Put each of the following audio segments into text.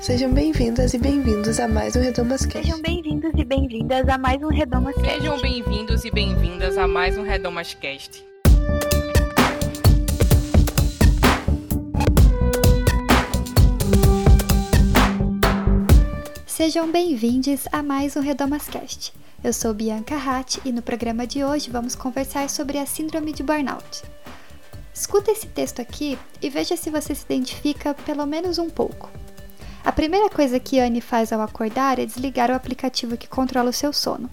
Sejam bem-vindas e bem-vindos a mais um Redomas Cast. Sejam bem-vindos e bem-vindas a mais um Redomas Cast. Sejam bem-vindos e bem-vindas a mais um Redomas Cast. Sejam bem-vindos a mais um Redomas Cast. Eu sou Bianca Hatt e no programa de hoje vamos conversar sobre a síndrome de burnout. Escuta esse texto aqui e veja se você se identifica pelo menos um pouco. A primeira coisa que Anne faz ao acordar é desligar o aplicativo que controla o seu sono.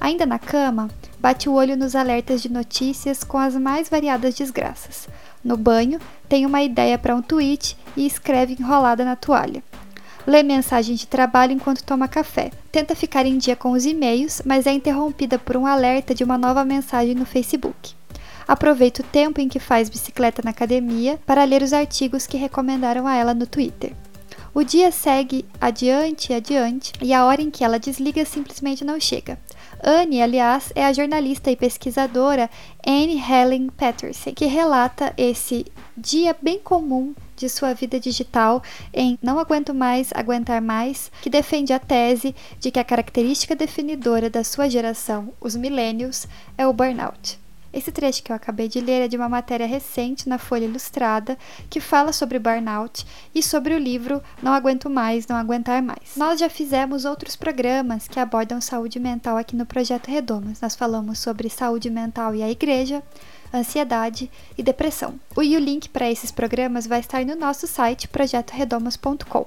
Ainda na cama, bate o olho nos alertas de notícias com as mais variadas desgraças. No banho, tem uma ideia para um tweet e escreve enrolada na toalha. Lê mensagem de trabalho enquanto toma café. Tenta ficar em dia com os e-mails, mas é interrompida por um alerta de uma nova mensagem no Facebook. Aproveita o tempo em que faz bicicleta na academia para ler os artigos que recomendaram a ela no Twitter. O dia segue adiante e adiante e a hora em que ela desliga simplesmente não chega. Anne, aliás, é a jornalista e pesquisadora Anne Helen Patterson, que relata esse dia bem comum de sua vida digital em Não Aguento Mais, Aguentar Mais, que defende a tese de que a característica definidora da sua geração, os millennials, é o burnout. Esse trecho que eu acabei de ler é de uma matéria recente na Folha Ilustrada que fala sobre burnout e sobre o livro Não Aguento Mais, Não Aguentar Mais. Nós já fizemos outros programas que abordam saúde mental aqui no Projeto Redomas. Nós falamos sobre saúde mental e a igreja, ansiedade e depressão. O link para esses programas vai estar no nosso site projetoredomas.com.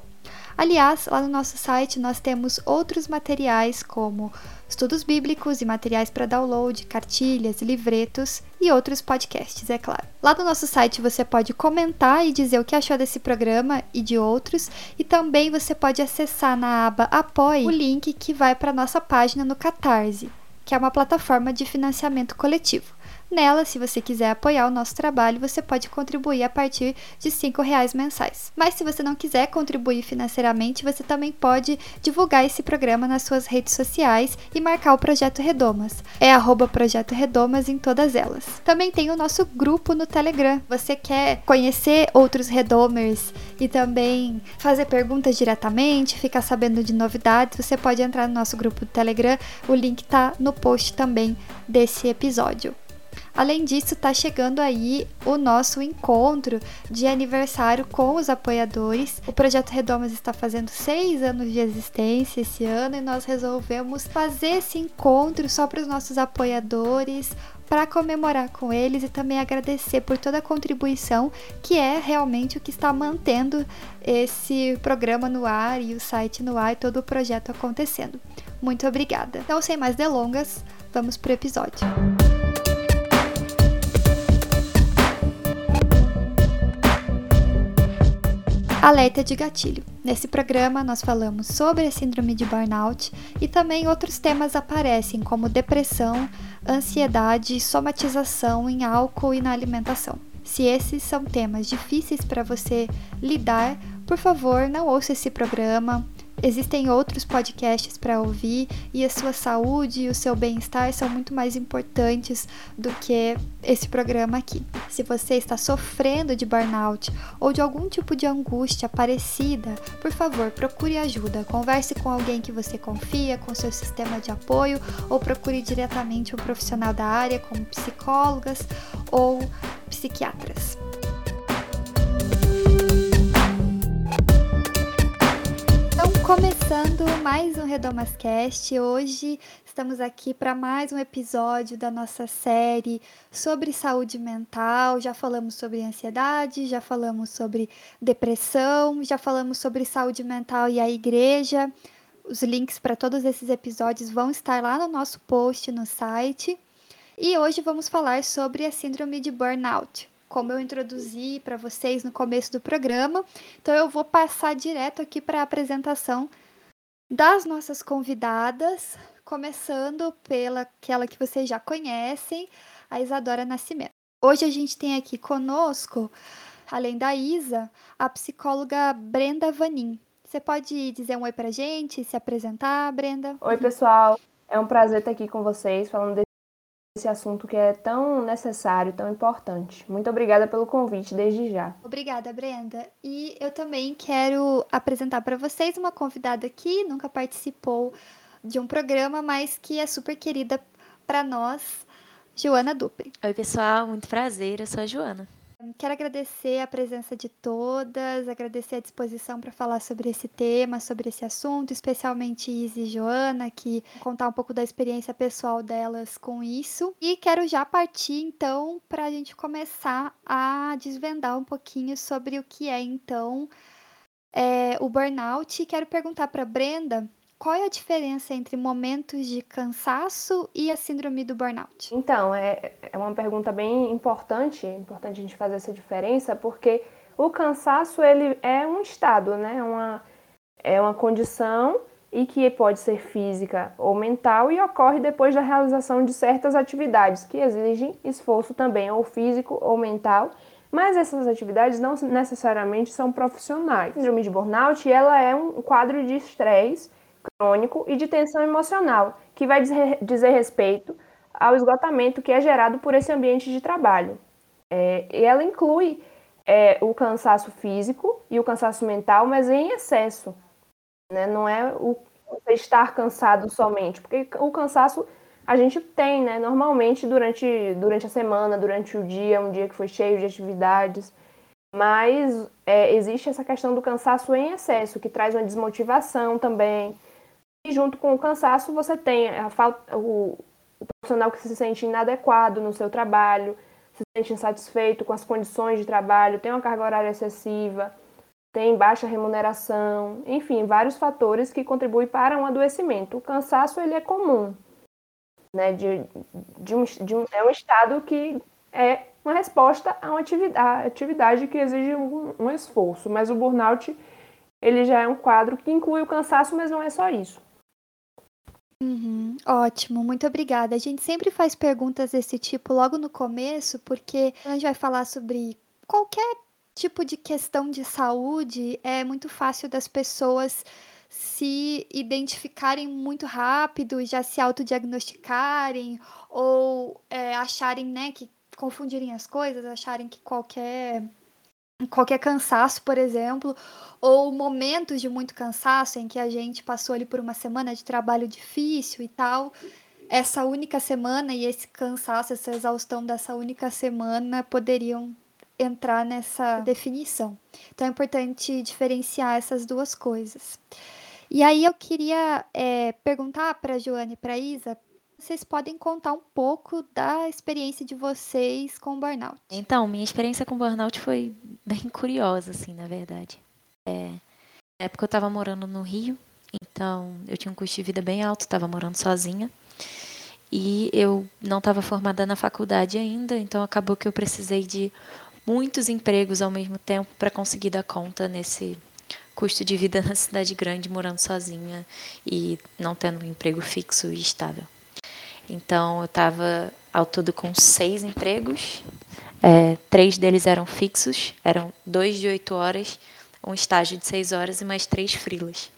Aliás, lá no nosso site nós temos outros materiais como estudos bíblicos e materiais para download, cartilhas, livretos e outros podcasts, é claro. Lá no nosso site você pode comentar e dizer o que achou desse programa e de outros, e também você pode acessar na aba Apoie o link que vai para nossa página no Catarse, que é uma plataforma de financiamento coletivo. Nela, se você quiser apoiar o nosso trabalho, você pode contribuir a partir de R$ reais mensais. Mas se você não quiser contribuir financeiramente, você também pode divulgar esse programa nas suas redes sociais e marcar o Projeto Redomas. É arroba Projeto Redomas em todas elas. Também tem o nosso grupo no Telegram. Você quer conhecer outros Redomers e também fazer perguntas diretamente, ficar sabendo de novidades, você pode entrar no nosso grupo do Telegram. O link está no post também desse episódio. Além disso, está chegando aí o nosso encontro de aniversário com os apoiadores. O Projeto Redomas está fazendo seis anos de existência esse ano e nós resolvemos fazer esse encontro só para os nossos apoiadores, para comemorar com eles e também agradecer por toda a contribuição, que é realmente o que está mantendo esse programa no ar e o site no ar e todo o projeto acontecendo. Muito obrigada. Então, sem mais delongas, vamos para o episódio. Alerta de gatilho. Nesse programa nós falamos sobre a síndrome de burnout e também outros temas aparecem como depressão, ansiedade, somatização em álcool e na alimentação. Se esses são temas difíceis para você lidar, por favor, não ouça esse programa, Existem outros podcasts para ouvir e a sua saúde e o seu bem-estar são muito mais importantes do que esse programa aqui. Se você está sofrendo de burnout ou de algum tipo de angústia parecida, por favor, procure ajuda. Converse com alguém que você confia, com seu sistema de apoio ou procure diretamente um profissional da área, como psicólogas ou psiquiatras. Começando mais um Redomascast, hoje estamos aqui para mais um episódio da nossa série sobre saúde mental. Já falamos sobre ansiedade, já falamos sobre depressão, já falamos sobre saúde mental e a igreja. Os links para todos esses episódios vão estar lá no nosso post no site. E hoje vamos falar sobre a síndrome de burnout como eu introduzi para vocês no começo do programa. Então eu vou passar direto aqui para a apresentação das nossas convidadas, começando pela aquela que vocês já conhecem, a Isadora Nascimento. Hoje a gente tem aqui conosco, além da Isa, a psicóloga Brenda Vanin. Você pode dizer um oi pra gente, se apresentar, Brenda? Oi, pessoal. É um prazer estar aqui com vocês, falando esse assunto que é tão necessário, tão importante. Muito obrigada pelo convite desde já. Obrigada, Brenda. E eu também quero apresentar para vocês uma convidada que nunca participou de um programa, mas que é super querida para nós, Joana Dupri. Oi, pessoal, muito prazer. Eu sou a Joana. Quero agradecer a presença de todas, agradecer a disposição para falar sobre esse tema, sobre esse assunto, especialmente Izzy e Joana, que contar um pouco da experiência pessoal delas com isso. E quero já partir então para a gente começar a desvendar um pouquinho sobre o que é então é, o burnout. Quero perguntar para Brenda qual é a diferença entre momentos de cansaço e a síndrome do burnout? Então, é, é uma pergunta bem importante, é importante a gente fazer essa diferença, porque o cansaço ele é um estado, né? Uma, é uma condição e que pode ser física ou mental e ocorre depois da realização de certas atividades que exigem esforço também, ou físico ou mental, mas essas atividades não necessariamente são profissionais. A síndrome de burnout ela é um quadro de estresse crônico e de tensão emocional, que vai dizer respeito ao esgotamento que é gerado por esse ambiente de trabalho. É, e ela inclui é, o cansaço físico e o cansaço mental, mas em excesso. Né? Não é o estar cansado somente, porque o cansaço a gente tem, né? Normalmente durante, durante a semana, durante o dia, um dia que foi cheio de atividades. Mas é, existe essa questão do cansaço em excesso, que traz uma desmotivação também, junto com o cansaço, você tem a falta, o, o profissional que se sente inadequado no seu trabalho, se sente insatisfeito com as condições de trabalho, tem uma carga horária excessiva, tem baixa remuneração, enfim, vários fatores que contribuem para um adoecimento. O cansaço ele é comum, né? De, de um, de um, é um estado que é uma resposta a uma atividade, atividade que exige um, um esforço, mas o burnout ele já é um quadro que inclui o cansaço, mas não é só isso. Uhum, ótimo, muito obrigada. A gente sempre faz perguntas desse tipo logo no começo, porque a gente vai falar sobre qualquer tipo de questão de saúde, é muito fácil das pessoas se identificarem muito rápido, já se autodiagnosticarem ou é, acharem, né, que confundirem as coisas, acharem que qualquer qualquer cansaço, por exemplo, ou momentos de muito cansaço em que a gente passou ali por uma semana de trabalho difícil e tal. Essa única semana e esse cansaço, essa exaustão dessa única semana poderiam entrar nessa definição. Então é importante diferenciar essas duas coisas. E aí eu queria é, perguntar para a Joane e para a Isa vocês podem contar um pouco da experiência de vocês com o burnout. Então, minha experiência com burnout foi bem curiosa, assim, na verdade. É, na época eu estava morando no Rio, então eu tinha um custo de vida bem alto, estava morando sozinha. E eu não estava formada na faculdade ainda, então acabou que eu precisei de muitos empregos ao mesmo tempo para conseguir dar conta nesse custo de vida na cidade grande, morando sozinha e não tendo um emprego fixo e estável. Então eu estava ao todo com seis empregos, é, três deles eram fixos, eram dois de oito horas, um estágio de seis horas e mais três frilas.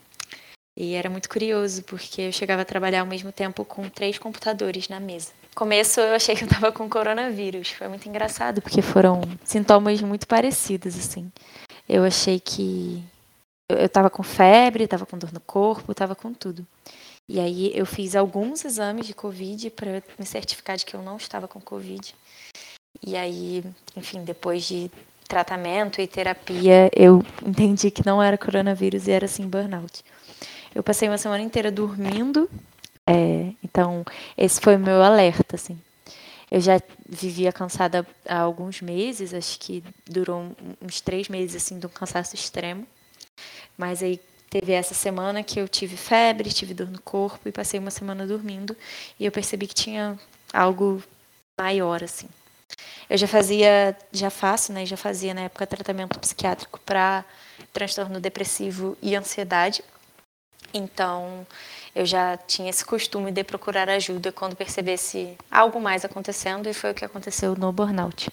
E era muito curioso, porque eu chegava a trabalhar ao mesmo tempo com três computadores na mesa. No começo eu achei que eu estava com coronavírus. Foi muito engraçado, porque foram sintomas muito parecidos, assim. Eu achei que eu estava com febre, estava com dor no corpo, estava com tudo. E aí eu fiz alguns exames de Covid para me certificar de que eu não estava com Covid. E aí, enfim, depois de tratamento e terapia, eu entendi que não era coronavírus e era sim burnout. Eu passei uma semana inteira dormindo, é, então esse foi o meu alerta, assim. Eu já vivia cansada há alguns meses, acho que durou uns três meses assim de um cansaço extremo. Mas aí Teve essa semana que eu tive febre, tive dor no corpo e passei uma semana dormindo e eu percebi que tinha algo maior assim. Eu já fazia, já faço, né, já fazia na época tratamento psiquiátrico para transtorno depressivo e ansiedade. Então, eu já tinha esse costume de procurar ajuda quando percebesse algo mais acontecendo e foi o que aconteceu no burnout.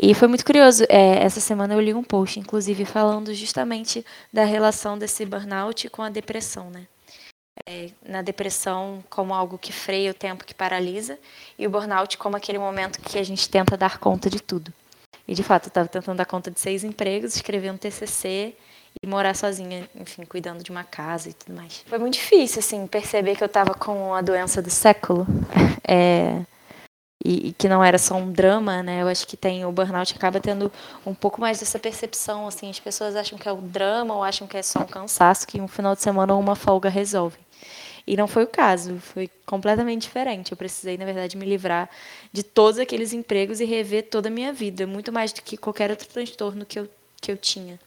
E foi muito curioso. É, essa semana eu li um post, inclusive, falando justamente da relação desse burnout com a depressão, né? é, na depressão como algo que freia o tempo, que paralisa, e o burnout como aquele momento que a gente tenta dar conta de tudo. E de fato, eu estava tentando dar conta de seis empregos, escrever um TCC e morar sozinha, enfim, cuidando de uma casa e tudo mais. Foi muito difícil, assim, perceber que eu estava com a doença do século. É, e, e, que não era só um drama, né? Eu acho que tem o burnout acaba tendo um pouco mais dessa percepção, assim, as pessoas acham que é o drama ou acham que é só um cansaço que um final de semana ou uma folga resolve. E não foi o caso, foi completamente diferente. Eu precisei, na verdade, me livrar de todos aqueles empregos e rever toda a minha vida, muito mais do que qualquer outro transtorno que eu, que eu tinha.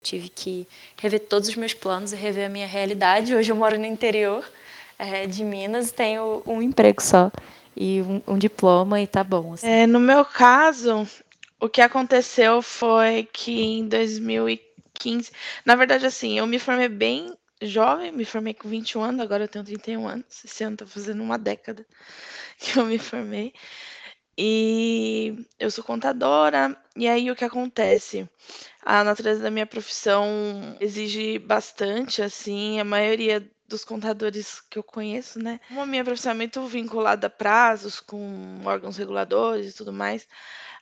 Tive que rever todos os meus planos e rever a minha realidade. Hoje eu moro no interior é, de Minas e tenho um emprego só e um, um diploma e tá bom. Assim. É, no meu caso, o que aconteceu foi que em 2015, na verdade, assim, eu me formei bem jovem, me formei com 21 anos, agora eu tenho 31 anos. Esse ano tá fazendo uma década que eu me formei. E eu sou contadora, e aí o que acontece? A natureza da minha profissão exige bastante, assim, a maioria dos contadores que eu conheço, né? Como a minha profissão é muito vinculada a prazos com órgãos reguladores e tudo mais,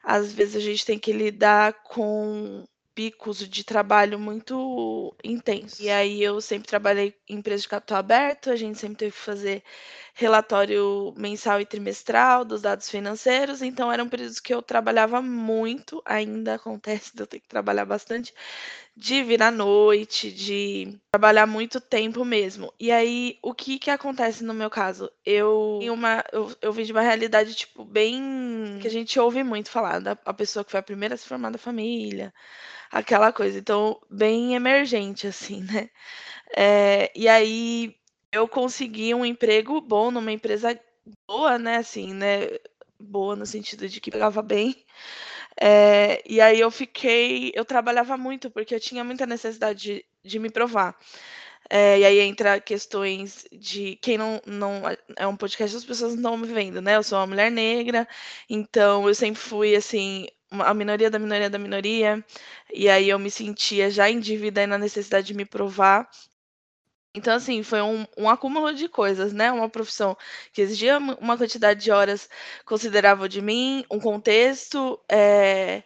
às vezes a gente tem que lidar com picos de trabalho muito intensos. E aí eu sempre trabalhei em empresa de capital aberto, a gente sempre teve que fazer relatório mensal e trimestral dos dados financeiros, então eram períodos que eu trabalhava muito, ainda acontece de eu ter que trabalhar bastante, de vir à noite, de trabalhar muito tempo mesmo. E aí, o que que acontece no meu caso? Eu uma eu, eu vim de uma realidade tipo bem que a gente ouve muito falar da a pessoa que foi a primeira a se formar da família, aquela coisa. Então, bem emergente, assim, né? É, e aí eu consegui um emprego bom numa empresa boa, né? Assim, né? Boa no sentido de que pagava bem. É, e aí eu fiquei, eu trabalhava muito porque eu tinha muita necessidade de, de me provar. É, e aí entra questões de quem não, não é um podcast as pessoas não estão me vendo, né? Eu sou uma mulher negra, então eu sempre fui assim a minoria da minoria da minoria, e aí eu me sentia já em dívida e na necessidade de me provar. Então, assim, foi um, um acúmulo de coisas, né? Uma profissão que exigia uma quantidade de horas considerável de mim, um contexto é,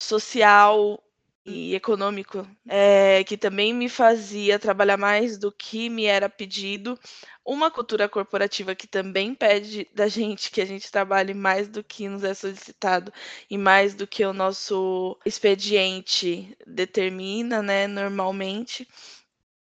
social e econômico, é, que também me fazia trabalhar mais do que me era pedido, uma cultura corporativa que também pede da gente que a gente trabalhe mais do que nos é solicitado e mais do que o nosso expediente determina, né, normalmente.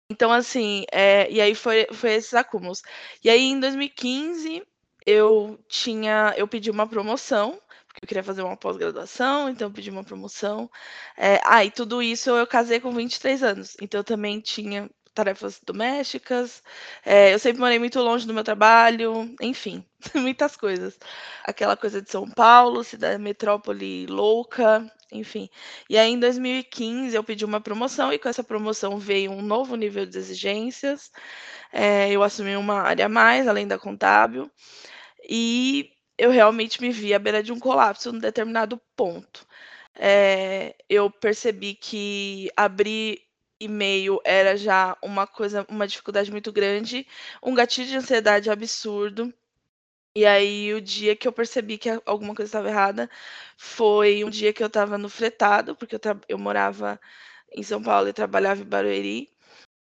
Então, assim, é, e aí foi, foi esses acúmulos. E aí, em 2015, eu tinha, eu pedi uma promoção porque eu queria fazer uma pós-graduação, então eu pedi uma promoção. É, ah, e tudo isso eu casei com 23 anos, então eu também tinha tarefas domésticas. É, eu sempre morei muito longe do meu trabalho, enfim, muitas coisas. Aquela coisa de São Paulo, cidade metrópole louca, enfim. E aí em 2015 eu pedi uma promoção e com essa promoção veio um novo nível de exigências. É, eu assumi uma área a mais, além da contábil. E eu realmente me vi à beira de um colapso num determinado ponto. É, eu percebi que abrir e-mail era já uma coisa, uma dificuldade muito grande, um gatilho de ansiedade absurdo. E aí o dia que eu percebi que alguma coisa estava errada foi um dia que eu estava no fretado, porque eu, eu morava em São Paulo e trabalhava em Barueri.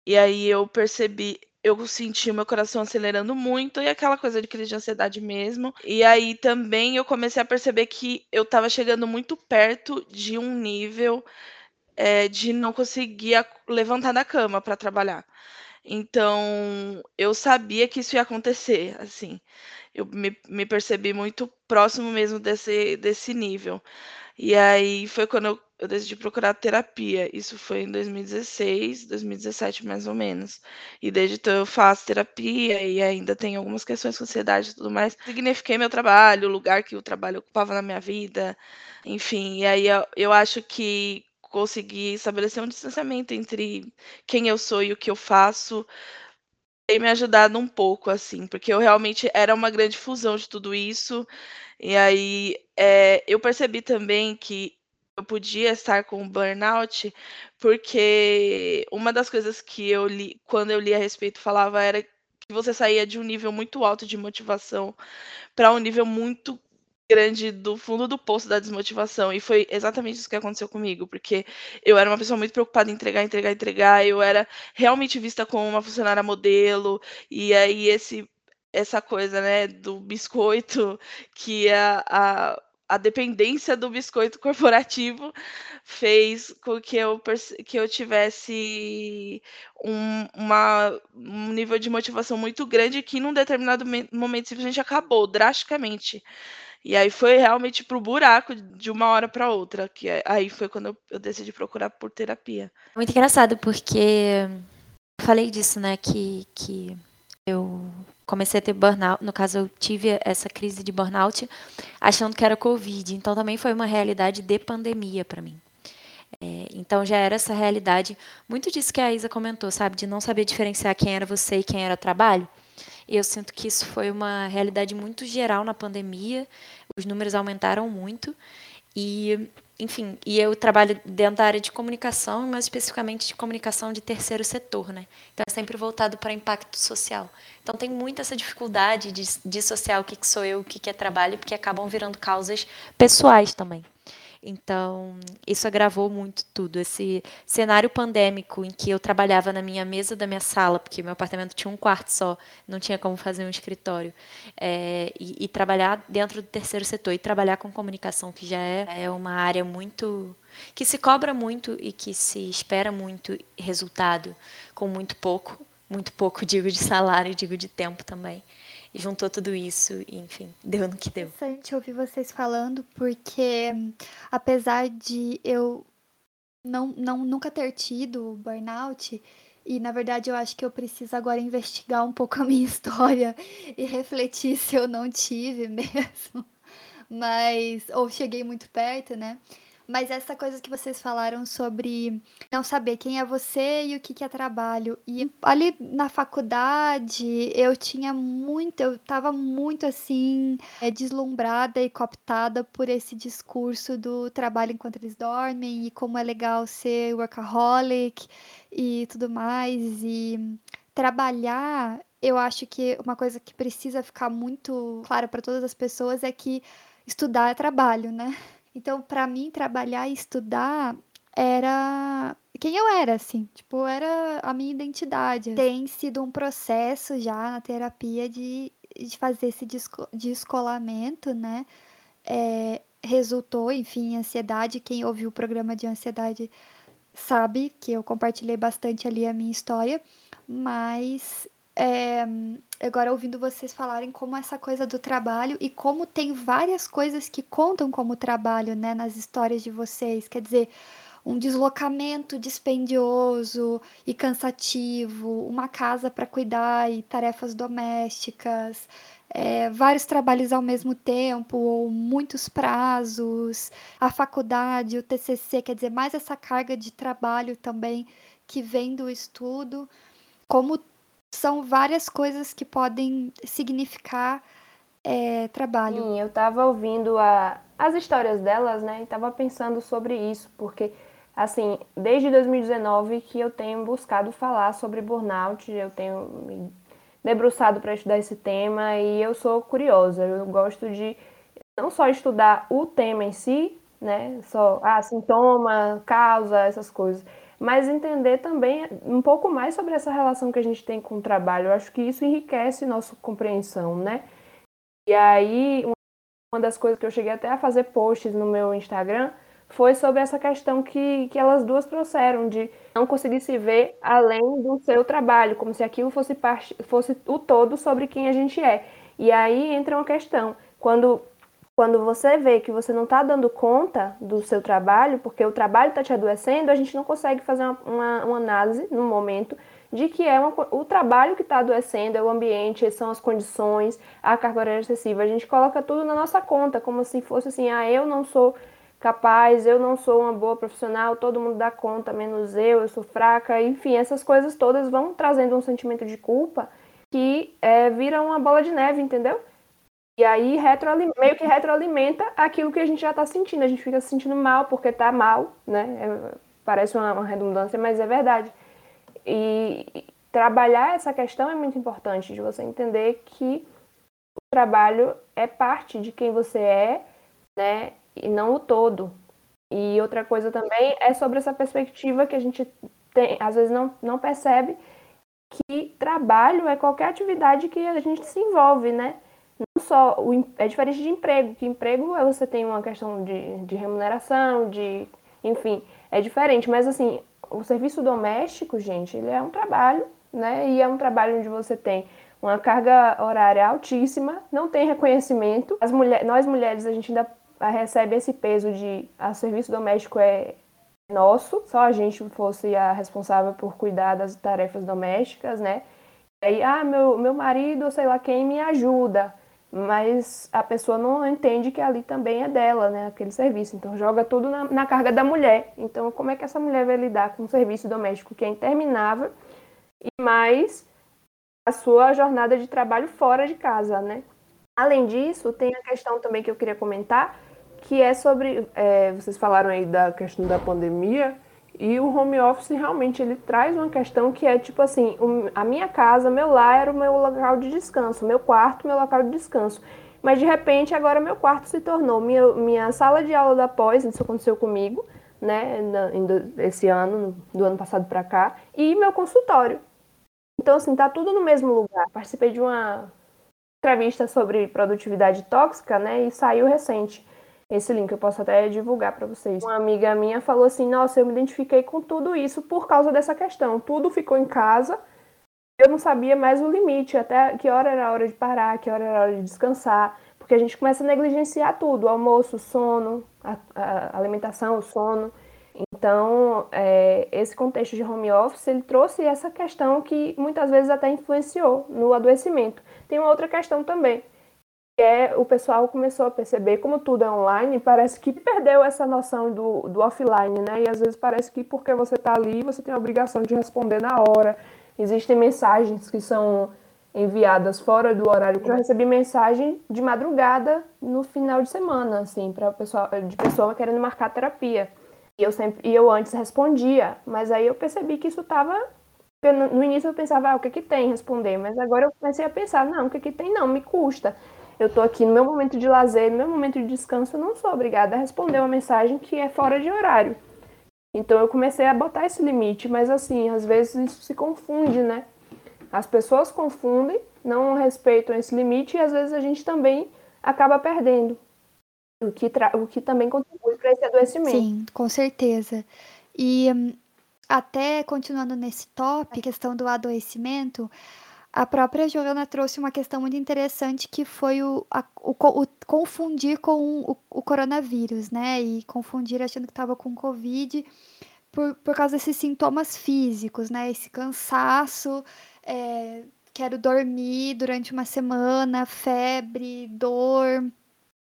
E aí eu percebi, eu senti o meu coração acelerando muito e aquela coisa de crise de ansiedade mesmo. E aí também eu comecei a perceber que eu estava chegando muito perto de um nível é, de não conseguir levantar da cama para trabalhar. Então eu sabia que isso ia acontecer, assim. Eu me, me percebi muito próximo mesmo desse, desse nível. E aí foi quando eu, eu decidi procurar terapia. Isso foi em 2016, 2017 mais ou menos. E desde então eu faço terapia e ainda tenho algumas questões com ansiedade e tudo mais. Signifiquei meu trabalho, o lugar que o trabalho ocupava na minha vida, enfim. E aí eu, eu acho que consegui estabelecer um distanciamento entre quem eu sou e o que eu faço tem me ajudado um pouco, assim, porque eu realmente era uma grande fusão de tudo isso. E aí é, eu percebi também que eu podia estar com burnout, porque uma das coisas que eu li, quando eu li a respeito, falava era você saía de um nível muito alto de motivação para um nível muito grande do fundo do poço da desmotivação. E foi exatamente isso que aconteceu comigo, porque eu era uma pessoa muito preocupada em entregar, entregar, entregar. Eu era realmente vista como uma funcionária modelo, e aí esse essa coisa, né, do biscoito, que a, a, a dependência do biscoito corporativo fez com que eu, que eu tivesse um, uma, um nível de motivação muito grande que num determinado momento simplesmente acabou drasticamente. E aí foi realmente pro buraco de uma hora para outra, que é, aí foi quando eu, decidi procurar por terapia. Muito engraçado, porque eu falei disso, né, que, que eu comecei a ter burnout, no caso eu tive essa crise de burnout achando que era covid, então também foi uma realidade de pandemia para mim. É, então já era essa realidade, muito disso que a Isa comentou, sabe, de não saber diferenciar quem era você e quem era trabalho. E eu sinto que isso foi uma realidade muito geral na pandemia. Os números aumentaram muito. E, enfim, e eu trabalho dentro da área de comunicação, mas especificamente de comunicação de terceiro setor, né? Então é sempre voltado para impacto social. Então tem muita essa dificuldade de dissociar o que, que sou eu, o que, que é trabalho, porque acabam virando causas pessoais também. Então, isso agravou muito tudo. Esse cenário pandêmico em que eu trabalhava na minha mesa da minha sala, porque meu apartamento tinha um quarto só, não tinha como fazer um escritório, é, e, e, trabalhar dentro do terceiro setor e trabalhar com comunicação, que já é, é uma área muito. que se cobra muito e que se espera muito resultado com muito pouco. Muito pouco, digo de salário, digo de tempo também e juntou tudo isso, e, enfim, deu no que deu. Interessante ouvir vocês falando, porque apesar de eu não, não nunca ter tido burnout, e na verdade eu acho que eu preciso agora investigar um pouco a minha história e refletir se eu não tive mesmo. Mas, ou cheguei muito perto, né? Mas essa coisa que vocês falaram sobre não saber quem é você e o que, que é trabalho. E ali na faculdade eu tinha muito, eu tava muito assim, é, deslumbrada e cooptada por esse discurso do trabalho enquanto eles dormem e como é legal ser workaholic e tudo mais. E trabalhar, eu acho que uma coisa que precisa ficar muito clara para todas as pessoas é que estudar é trabalho, né? Então, para mim, trabalhar e estudar era quem eu era, assim, tipo, era a minha identidade. Tem sido um processo já na terapia de, de fazer esse descolamento, né? É, resultou, enfim, em ansiedade. Quem ouviu o programa de ansiedade sabe que eu compartilhei bastante ali a minha história, mas é, agora ouvindo vocês falarem como essa coisa do trabalho e como tem várias coisas que contam como trabalho, né, nas histórias de vocês. Quer dizer, um deslocamento dispendioso e cansativo, uma casa para cuidar e tarefas domésticas, é, vários trabalhos ao mesmo tempo ou muitos prazos, a faculdade, o TCC, quer dizer, mais essa carga de trabalho também que vem do estudo. Como são várias coisas que podem significar é, trabalho. Sim, eu estava ouvindo a, as histórias delas, né? E estava pensando sobre isso, porque, assim, desde 2019 que eu tenho buscado falar sobre burnout, eu tenho me debruçado para estudar esse tema e eu sou curiosa, eu gosto de não só estudar o tema em si, né? Só, ah, sintoma, causa, essas coisas mas entender também um pouco mais sobre essa relação que a gente tem com o trabalho. Eu acho que isso enriquece nossa compreensão, né? E aí, uma das coisas que eu cheguei até a fazer posts no meu Instagram foi sobre essa questão que, que elas duas trouxeram, de não conseguir se ver além do seu trabalho, como se aquilo fosse, parte, fosse o todo sobre quem a gente é. E aí entra uma questão, quando quando você vê que você não está dando conta do seu trabalho, porque o trabalho está te adoecendo, a gente não consegue fazer uma, uma, uma análise no momento de que é uma, o trabalho que está adoecendo, é o ambiente, são as condições, a carga horária excessiva. A gente coloca tudo na nossa conta, como se fosse assim, ah, eu não sou capaz, eu não sou uma boa profissional, todo mundo dá conta, menos eu, eu sou fraca, enfim, essas coisas todas vão trazendo um sentimento de culpa que é, vira uma bola de neve, entendeu? E aí meio que retroalimenta aquilo que a gente já está sentindo. A gente fica se sentindo mal porque está mal, né? É, parece uma, uma, redundância, mas é verdade. E, trabalhar essa questão é muito importante, de você entender que o trabalho é parte de quem você é, né, e não o todo. E outra coisa também é sobre essa perspectiva que a gente tem, às vezes não, não percebe que trabalho é qualquer atividade que a gente se envolve, né? Não só o, é diferente de emprego, que emprego é você tem uma questão de, de remuneração, de enfim, é diferente, mas assim, o serviço doméstico, gente, ele é um trabalho, né? E é um trabalho onde você tem uma carga horária altíssima, não tem reconhecimento. As mulher, nós mulheres, a gente ainda recebe esse peso de a ah, serviço doméstico é nosso, só a gente fosse a responsável por cuidar das tarefas domésticas, né? Aí, ah, meu, meu marido, sei lá quem, me ajuda mas a pessoa não entende que ali também é dela, né, aquele serviço. Então joga tudo na, na, carga da mulher. Então como é que essa mulher vai lidar com um serviço doméstico que é interminável e mais a sua jornada de trabalho fora de casa, né? Além disso, tem a questão também que eu queria comentar, que é sobre, é, vocês falaram aí da questão da pandemia, e o home office realmente ele traz uma questão que é tipo assim, a minha casa, meu lar era o meu local de descanso, meu quarto, meu local de descanso. Mas de repente agora meu quarto se tornou minha, minha sala de aula da pós, isso aconteceu comigo, né, esse ano, do ano passado para cá, e meu consultório. Então assim, tá tudo no mesmo lugar. Participei de uma entrevista sobre produtividade tóxica, né, e saiu recente esse link eu posso até divulgar para vocês. Uma amiga minha falou assim: Nossa, eu me identifiquei com tudo isso por causa dessa questão. Tudo ficou em casa, eu não sabia mais o limite, até que hora era a hora de parar, que hora era a hora de descansar, porque a gente começa a negligenciar tudo: almoço, sono, a, a alimentação, o sono. Então, é, esse contexto de home office, ele trouxe essa questão que muitas vezes até influenciou no adoecimento. Tem uma outra questão também, é o pessoal começou a perceber, como tudo é online, parece que perdeu essa noção do, do offline, né? E às vezes parece que porque você está ali, você tem a obrigação de responder na hora. Existem mensagens que são enviadas fora do horário. Eu recebi mensagem de madrugada no final de semana, assim, para pessoa, de pessoa querendo marcar terapia. E eu sempre, e eu antes respondia, mas aí eu percebi que isso estava no início eu pensava, ah, o que que tem responder, mas agora eu comecei a pensar, não, o que que tem não, me custa eu estou aqui no meu momento de lazer, no meu momento de descanso, eu não sou obrigada a responder uma mensagem que é fora de horário. Então eu comecei a botar esse limite, mas assim, às vezes isso se confunde, né? As pessoas confundem, não respeitam esse limite e às vezes a gente também acaba perdendo. O que, o que também contribui para esse adoecimento. Sim, com certeza. E um, até continuando nesse top, questão do adoecimento, a própria Joana trouxe uma questão muito interessante que foi o, a, o, o confundir com o, o, coronavírus, né? E confundir achando que estava com Covid por, por causa desses sintomas físicos, né? Esse cansaço, é, quero dormir durante uma semana, febre, dor.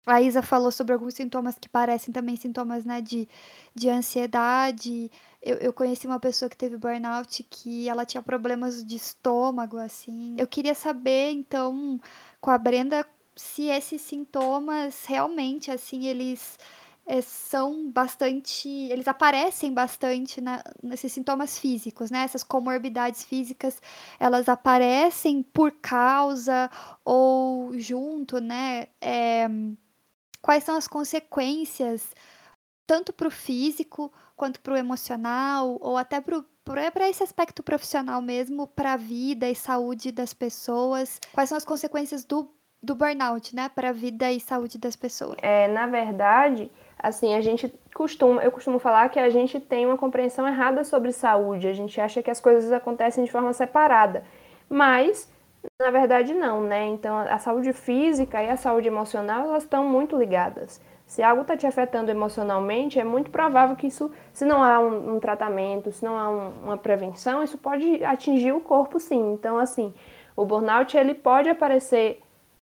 A Isa falou sobre alguns sintomas que parecem também sintomas né, de, de ansiedade. Eu, eu conheci uma pessoa que teve burnout que ela tinha problemas de estômago, assim. Eu queria saber, então, com a Brenda, se esses sintomas realmente, assim, eles é, são bastante. Eles aparecem bastante na, nesses sintomas físicos, né? Essas comorbidades físicas, elas aparecem por causa ou junto, né? É, quais são as consequências, tanto para o físico quanto para o emocional, ou até para esse aspecto profissional mesmo, para a vida e saúde das pessoas? Quais são as consequências do, do burnout, né, para a vida e saúde das pessoas? É, na verdade, assim, a gente costuma, eu costumo falar que a gente tem uma compreensão errada sobre saúde, a gente acha que as coisas acontecem de forma separada, mas na verdade não, né? Então a saúde física e a saúde emocional elas estão muito ligadas. Se algo está te afetando emocionalmente, é muito provável que isso, se não há um, um tratamento, se não há um, uma prevenção, isso pode atingir o corpo sim. Então, assim, o burnout ele pode aparecer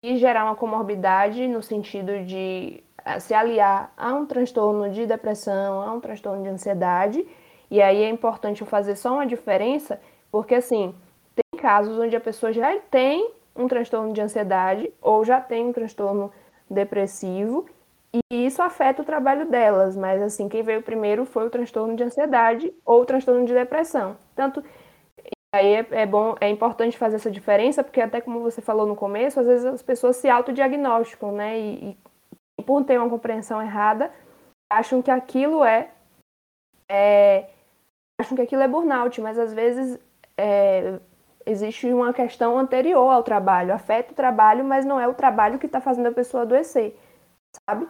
e gerar uma comorbidade no sentido de eh, se aliar a um transtorno de depressão, a um transtorno de ansiedade. E aí é importante fazer só uma diferença, porque assim, tem casos onde a pessoa já tem um transtorno de ansiedade ou já tem um transtorno depressivo e isso afeta o trabalho delas, mas assim, quem veio primeiro foi o transtorno de ansiedade ou o transtorno de depressão. Tanto Aí é, é, bom, é importante fazer essa diferença, porque até como você falou no começo, às vezes as pessoas se autodiagnosticam, né? E, e por ter uma compreensão errada, acham que aquilo é, é acham que aquilo é burnout, mas às vezes é, existe uma questão anterior ao trabalho, afeta o trabalho, mas não é o trabalho que está fazendo a pessoa adoecer, sabe?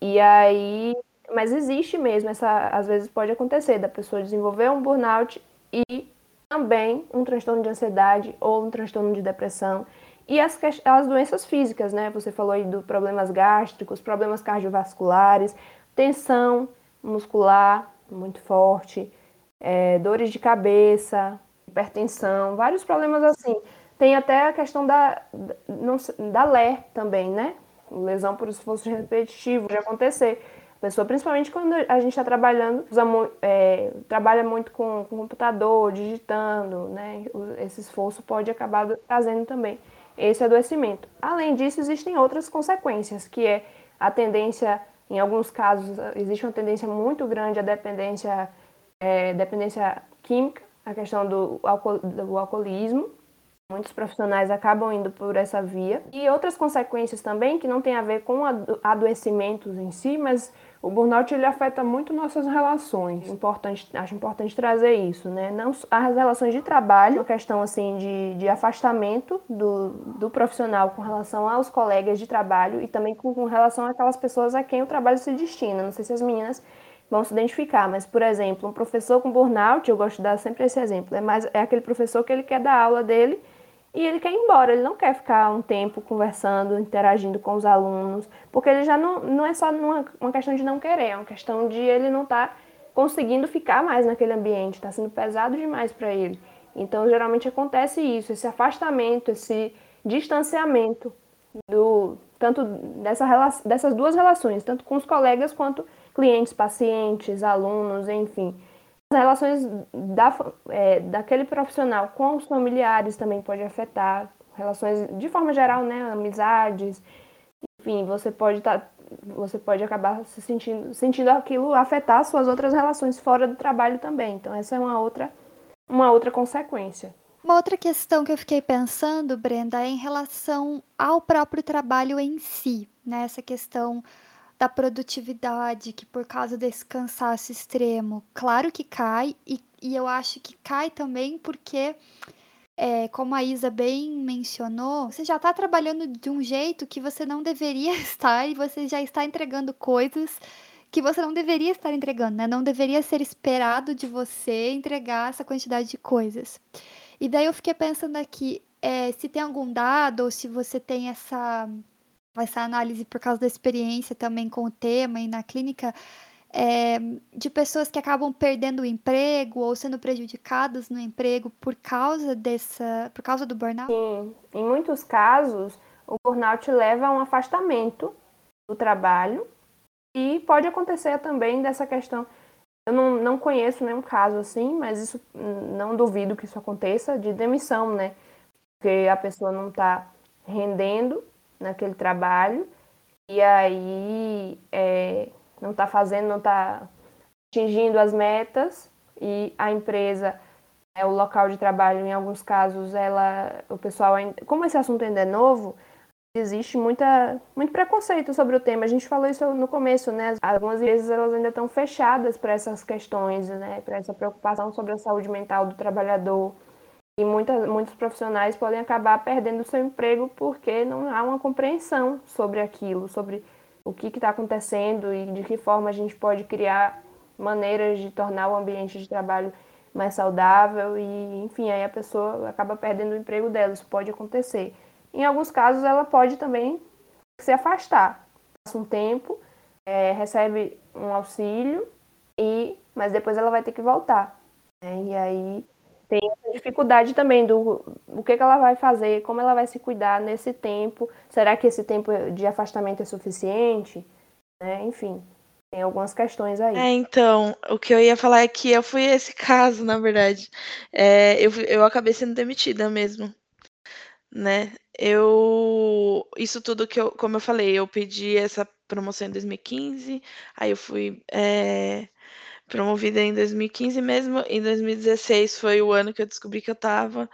E aí, mas existe mesmo essa, às vezes pode acontecer da pessoa desenvolver um burnout e também um transtorno de ansiedade ou um transtorno de depressão. E as, as doenças físicas, né? Você falou aí do problemas gástricos, problemas cardiovasculares, tensão muscular muito forte, é, dores de cabeça, hipertensão, vários problemas assim. Tem até a questão da, não, da LER também, né? Lesão por esforço repetitivo, de acontecer pessoa, principalmente quando a gente está trabalhando, usa, é, trabalha muito com, com computador, digitando, né? Esse esforço pode acabar trazendo também esse adoecimento. Além disso, existem outras consequências, que é a tendência, em alguns casos, existe uma tendência muito grande à dependência, é, dependência química, a questão do, do alcoolismo, Muitos profissionais acabam indo por essa via. E outras consequências também, que não tem a ver com adoecimentos em si, mas o burnout ele afeta muito nossas relações. Importante, acho importante trazer isso, né? Não as relações de trabalho, uma questão assim de, de afastamento do, do profissional com relação aos colegas de trabalho e também com, com relação àquelas pessoas a quem o trabalho se destina. Não sei se as meninas vão se identificar, mas por exemplo, um professor com burnout, eu gosto de dar sempre esse exemplo, é mais é aquele professor que ele quer dar aula dele e ele quer ir embora, ele não quer ficar um tempo conversando, interagindo com os alunos, porque ele já não, não é só uma, uma questão de não querer, é uma questão de ele não estar tá conseguindo ficar mais naquele ambiente, está sendo pesado demais para ele. Então, geralmente acontece isso, esse afastamento, esse distanciamento do tanto dessa, dessas duas relações, tanto com os colegas quanto clientes, pacientes, alunos, enfim. Relações da, é, daquele profissional com os familiares também pode afetar, relações de forma geral, né, amizades, enfim, você pode estar tá, você pode acabar se sentindo, sentindo aquilo afetar suas outras relações fora do trabalho também. Então essa é uma outra uma outra consequência. Uma outra questão que eu fiquei pensando, Brenda, é em relação ao próprio trabalho em si, né? Essa questão da produtividade, que por causa desse cansaço extremo, claro que cai, e, e eu acho que cai também porque, é, como a Isa bem mencionou, você já está trabalhando de um jeito que você não deveria estar e você já está entregando coisas que você não deveria estar entregando, né? Não deveria ser esperado de você entregar essa quantidade de coisas. E daí eu fiquei pensando aqui, é, se tem algum dado ou se você tem essa essa análise por causa da experiência também com o tema e na clínica, é, de pessoas que acabam perdendo o emprego ou sendo prejudicadas no emprego por causa dessa, por causa do burnout? Sim, em muitos casos o burnout leva a um afastamento do trabalho e pode acontecer também dessa questão. Eu não, não conheço nenhum caso assim, mas isso não duvido que isso aconteça de demissão, né? Porque a pessoa não está rendendo naquele trabalho e aí é, não está fazendo, não está atingindo as metas e a empresa, é, o local de trabalho, em alguns casos, ela, o pessoal, como esse assunto ainda é novo, existe muita, muito preconceito sobre o tema. A gente falou isso no começo, né? Algumas vezes elas ainda estão fechadas para essas questões, né? Para essa preocupação sobre a saúde mental do trabalhador. E muitas, muitos profissionais podem acabar perdendo seu emprego porque não há uma compreensão sobre aquilo, sobre o que está acontecendo e de que forma a gente pode criar maneiras de tornar o ambiente de trabalho mais saudável e, enfim, aí a pessoa acaba perdendo o emprego dela. Isso pode acontecer. Em alguns casos, ela pode também se afastar. Passa um tempo, é, recebe um auxílio, e mas depois ela vai ter que voltar. Né? E aí tem essa dificuldade também do o que, que ela vai fazer, como ela vai se cuidar nesse tempo. Será que esse tempo de afastamento é suficiente? Né? Enfim, tem algumas questões aí. É, então, o que eu ia falar é que eu fui esse caso, na verdade. É, eu, eu acabei sendo demitida mesmo. Né? Eu. Isso tudo que eu. Como eu falei, eu pedi essa promoção em 2015, aí eu fui. É, promovida em 2015 mesmo. Em 2016 foi o ano que eu descobri que eu estava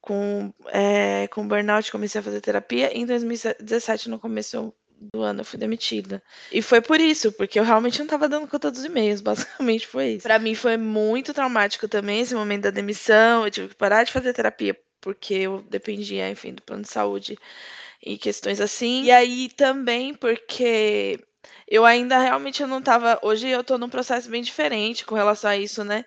com, é, com burnout, comecei a fazer terapia. Em 2017, no começo do ano, eu fui demitida. E foi por isso, porque eu realmente não estava dando conta dos e-mails, basicamente foi isso. Para mim foi muito traumático também esse momento da demissão. Eu tive que parar de fazer terapia porque eu dependia, enfim, do plano de saúde e questões assim. E aí também porque eu ainda realmente não estava. Hoje eu estou num processo bem diferente com relação a isso, né?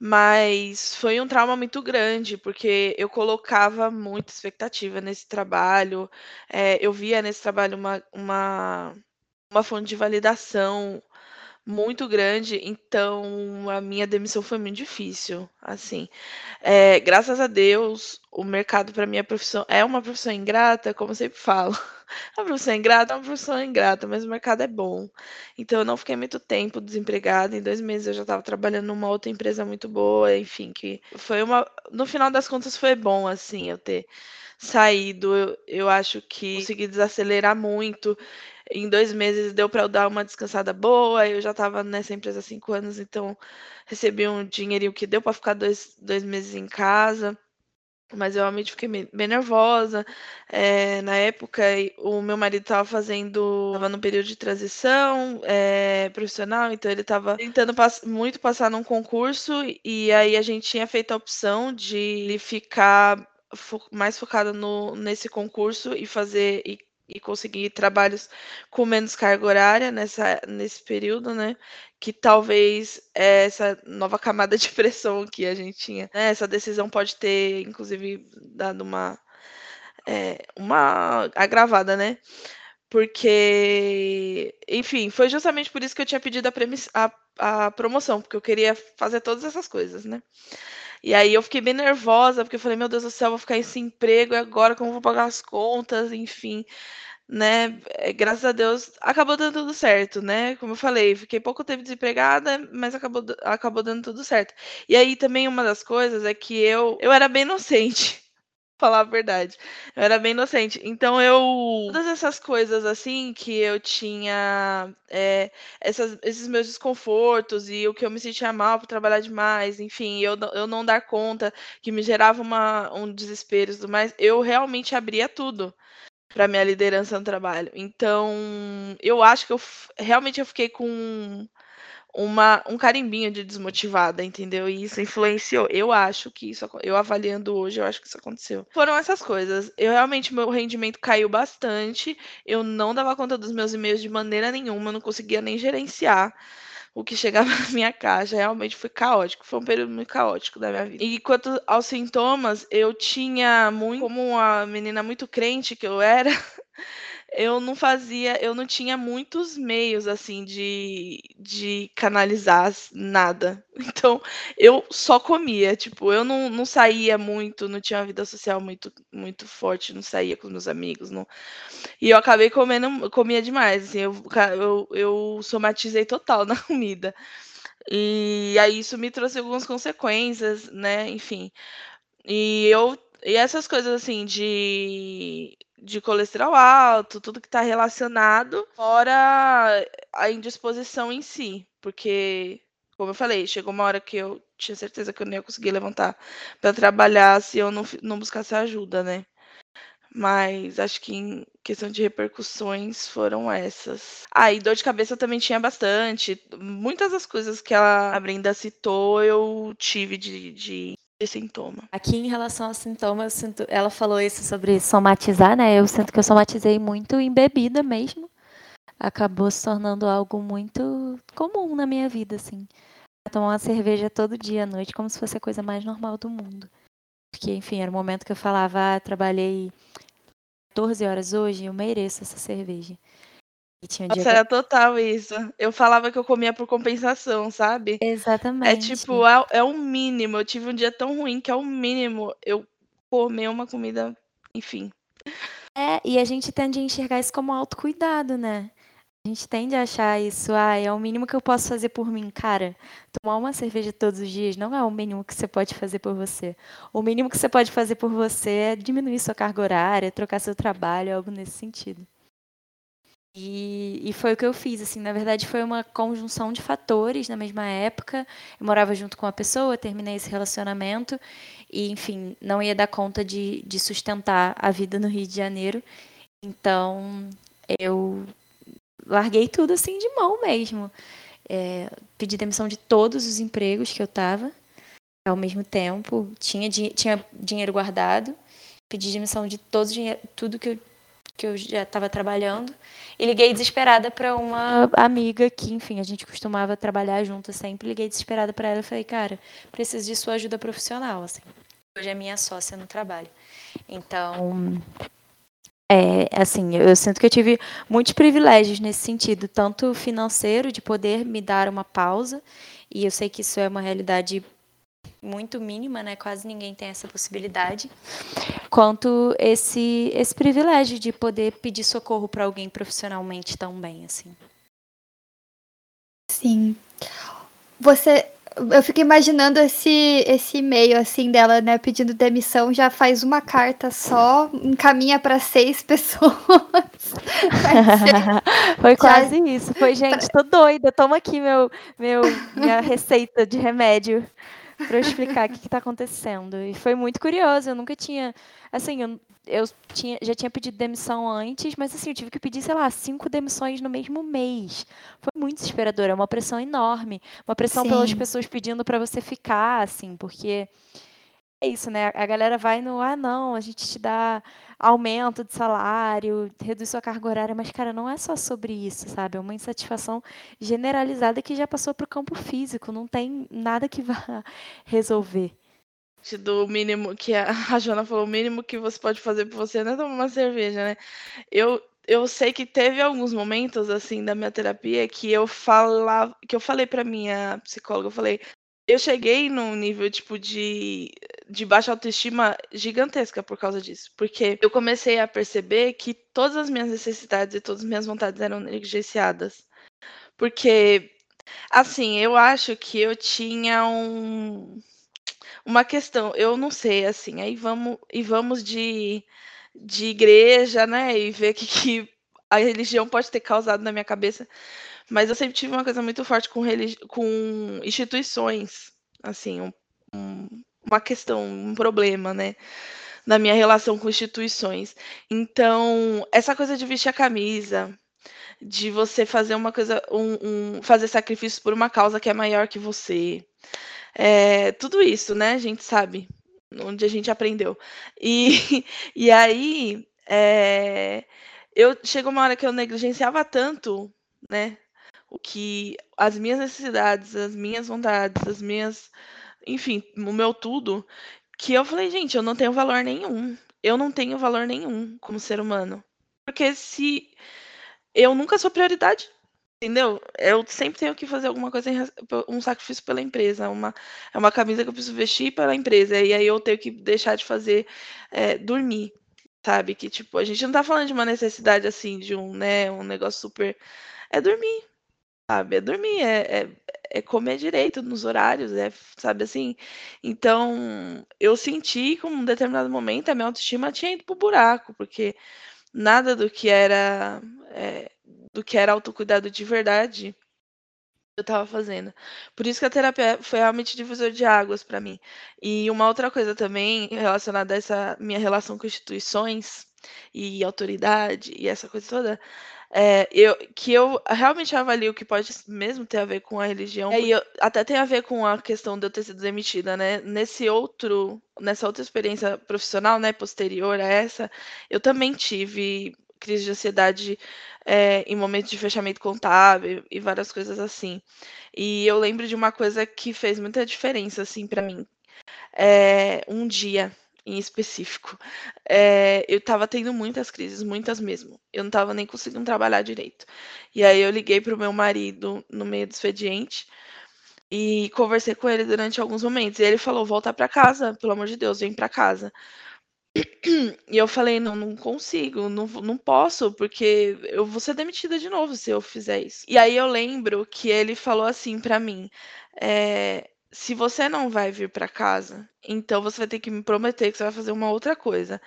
Mas foi um trauma muito grande, porque eu colocava muita expectativa nesse trabalho. É, eu via nesse trabalho uma, uma, uma fonte de validação muito grande, então a minha demissão foi muito difícil, assim. É, graças a Deus, o mercado para minha profissão é uma profissão ingrata, como eu sempre falo. A profissão ingrata é uma profissão ingrata, mas o mercado é bom. Então eu não fiquei muito tempo desempregada. Em dois meses eu já estava trabalhando numa outra empresa muito boa, enfim, que foi uma. No final das contas foi bom, assim, eu ter saído. Eu, eu acho que consegui desacelerar muito em dois meses deu para eu dar uma descansada boa. Eu já estava nessa empresa há cinco anos, então recebi um dinheirinho que deu para ficar dois, dois meses em casa. Mas eu realmente fiquei bem nervosa. É, na época, o meu marido estava fazendo. Estava num período de transição é, profissional, então ele estava tentando pass muito passar num concurso, e aí a gente tinha feito a opção de ficar fo mais focado no, nesse concurso e fazer. E e conseguir trabalhos com menos carga horária nessa, nesse período, né? Que talvez essa nova camada de pressão que a gente tinha, né? essa decisão pode ter, inclusive, dado uma, é, uma agravada, né? Porque, enfim, foi justamente por isso que eu tinha pedido a, a, a promoção, porque eu queria fazer todas essas coisas, né? E aí eu fiquei bem nervosa, porque eu falei, meu Deus do céu, vou ficar sem emprego, e agora como vou pagar as contas, enfim, né? Eh, graças a Deus acabou dando tudo certo, né? Como eu falei, fiquei pouco tempo desempregada, mas acabou, acabou dando tudo certo. E aí também uma das coisas é que eu, eu era bem inocente falar a verdade. Eu era bem inocente. Então eu. Todas essas coisas assim que eu tinha. É, essas, esses meus desconfortos e o que eu me sentia mal por trabalhar demais, enfim, eu, eu não dar conta, que me gerava uma, um desespero e tudo mais, eu realmente abria tudo para minha liderança no trabalho. Então, eu acho que eu realmente eu fiquei com uma, um carimbinho de desmotivada, entendeu? E isso influenciou. Eu acho que isso, eu avaliando hoje, eu acho que isso aconteceu. Foram essas coisas. Eu realmente, meu rendimento caiu bastante. Eu não dava conta dos meus e-mails de maneira nenhuma, eu não conseguia nem gerenciar o que chegava na minha caixa. Realmente foi caótico, foi um período muito caótico da minha vida. E quanto aos sintomas, eu tinha muito, como uma menina muito crente que eu era, eu não fazia, eu não tinha muitos meios assim de, de canalizar nada. Então, eu só comia, tipo, eu não, não saía muito, não tinha uma vida social muito muito forte, não saía com meus amigos, não. E eu acabei comendo, comia demais, assim, eu, eu, eu somatizei total na comida. E aí isso me trouxe algumas consequências, né? Enfim. E eu e essas coisas assim de de colesterol alto, tudo que está relacionado, fora a indisposição em si, porque, como eu falei, chegou uma hora que eu tinha certeza que eu não ia conseguir levantar para trabalhar se eu não, não buscasse ajuda, né? Mas acho que em questão de repercussões foram essas. Ah, e dor de cabeça eu também tinha bastante. Muitas das coisas que a Brenda citou eu tive de, de sintoma. Aqui em relação aos sintomas, sinto, ela falou isso sobre somatizar, né? Eu sinto que eu somatizei muito em bebida mesmo. Acabou se tornando algo muito comum na minha vida, assim. Tomar uma cerveja todo dia à noite, como se fosse a coisa mais normal do mundo. Porque, enfim, era o momento que eu falava, ah, trabalhei 14 horas hoje, eu mereço essa cerveja. Um Nossa, era total isso. Eu falava que eu comia por compensação, sabe? É Exatamente. tipo, é, é o mínimo. Eu tive um dia tão ruim que é o mínimo eu comer uma comida, enfim. É, e a gente tende a enxergar isso como autocuidado, né? A gente tende a achar isso, ah, é o mínimo que eu posso fazer por mim. Cara, tomar uma cerveja todos os dias não é o mínimo que você pode fazer por você. O mínimo que você pode fazer por você é diminuir sua carga horária, trocar seu trabalho, algo nesse sentido. E, e, foi o que eu fiz, assim, na verdade foi uma conjunção de fatores na mesma época. Eu morava junto com uma pessoa, terminei esse relacionamento e, enfim, não ia dar conta de, de sustentar a vida no Rio de Janeiro. Então, eu larguei tudo assim de mão mesmo. É, pedi demissão de todos os empregos que eu estava ao mesmo tempo. Tinha, tinha dinheiro guardado, pedi demissão de todos, tudo que eu, que eu já estava trabalhando. E liguei desesperada para uma amiga que, enfim, a gente costumava trabalhar junto sempre. Liguei desesperada para ela e falei, cara, preciso de sua ajuda profissional. Assim. Hoje é minha sócia no trabalho. Então, é, assim, eu sinto que eu tive muitos privilégios nesse sentido, tanto financeiro, de poder me dar uma pausa, e eu sei que isso é uma realidade muito mínima, né? Quase ninguém tem essa possibilidade. Quanto esse esse privilégio de poder pedir socorro para alguém profissionalmente também, assim. Sim. Você eu fico imaginando esse esse e-mail assim dela, né, pedindo demissão, já faz uma carta só, encaminha para seis pessoas. Foi quase já... isso. Foi, gente, tô doida. Toma aqui meu meu minha receita de remédio para eu explicar o que está acontecendo. E foi muito curioso, eu nunca tinha. Assim, eu, eu tinha, já tinha pedido demissão antes, mas assim, eu tive que pedir, sei lá, cinco demissões no mesmo mês. Foi muito desesperador, é uma pressão enorme. Uma pressão Sim. pelas pessoas pedindo para você ficar, assim, porque é isso, né? A galera vai no, ah, não, a gente te dá aumento de salário, reduz sua carga horária, mas, cara, não é só sobre isso, sabe? É uma insatisfação generalizada que já passou para o campo físico, não tem nada que vá resolver. Do mínimo que a, a Joana falou, o mínimo que você pode fazer por você não é tomar uma cerveja, né? Eu, eu sei que teve alguns momentos assim da minha terapia que eu falava, que eu falei para minha psicóloga, eu falei, eu cheguei num nível, tipo, de, de baixa autoestima gigantesca por causa disso. Porque eu comecei a perceber que todas as minhas necessidades e todas as minhas vontades eram negligenciadas. Porque, assim, eu acho que eu tinha um, uma questão, eu não sei, assim, aí vamos, e vamos de, de igreja, né, e ver o que, que a religião pode ter causado na minha cabeça. Mas eu sempre tive uma coisa muito forte com, com instituições, assim, um, um, uma questão, um problema, né? Na minha relação com instituições. Então, essa coisa de vestir a camisa, de você fazer uma coisa, um, um fazer sacrifícios por uma causa que é maior que você. É, tudo isso, né? A gente sabe onde a gente aprendeu. E, e aí, é, eu chegou uma hora que eu negligenciava tanto, né? o que as minhas necessidades, as minhas vontades, as minhas, enfim, o meu tudo, que eu falei, gente, eu não tenho valor nenhum. Eu não tenho valor nenhum como ser humano. Porque se eu nunca sou prioridade, entendeu? Eu sempre tenho que fazer alguma coisa, um sacrifício pela empresa, uma, é uma camisa que eu preciso vestir pela empresa, e aí eu tenho que deixar de fazer, é, dormir, sabe? Que, tipo, a gente não tá falando de uma necessidade, assim, de um, né, um negócio super... É dormir, sabe? É dormir, é, é, é, comer direito nos horários, é, sabe assim? Então, eu senti que, em um determinado momento, a minha autoestima tinha ido pro buraco, porque nada do que era é, do que era autocuidado de verdade eu estava fazendo. Por isso que a terapia foi realmente divisor de águas para mim. E uma outra coisa também relacionada a essa minha relação com instituições e autoridade e essa coisa toda, é, eu, que eu realmente avalio que pode mesmo ter a ver com a religião. É, e eu, até tem a ver com a questão de eu ter sido demitida, né? Nesse outro, nessa outra experiência profissional, né, posterior a essa, eu também tive crise de ansiedade é, em momentos de fechamento contábil e várias coisas assim. E eu lembro de uma coisa que fez muita diferença, assim, para mim. É, um dia em específico. É, eu estava tendo muitas crises, muitas mesmo. Eu não estava nem conseguindo trabalhar direito. E aí eu liguei para o meu marido no meio do expediente e conversei com ele durante alguns momentos. E ele falou: volta para casa, pelo amor de Deus, vem para casa. E eu falei: não, não consigo, não, não posso, porque eu vou ser demitida de novo se eu fizer isso. E aí eu lembro que ele falou assim para mim: é, se você não vai vir para casa, então você vai ter que me prometer que você vai fazer uma outra coisa.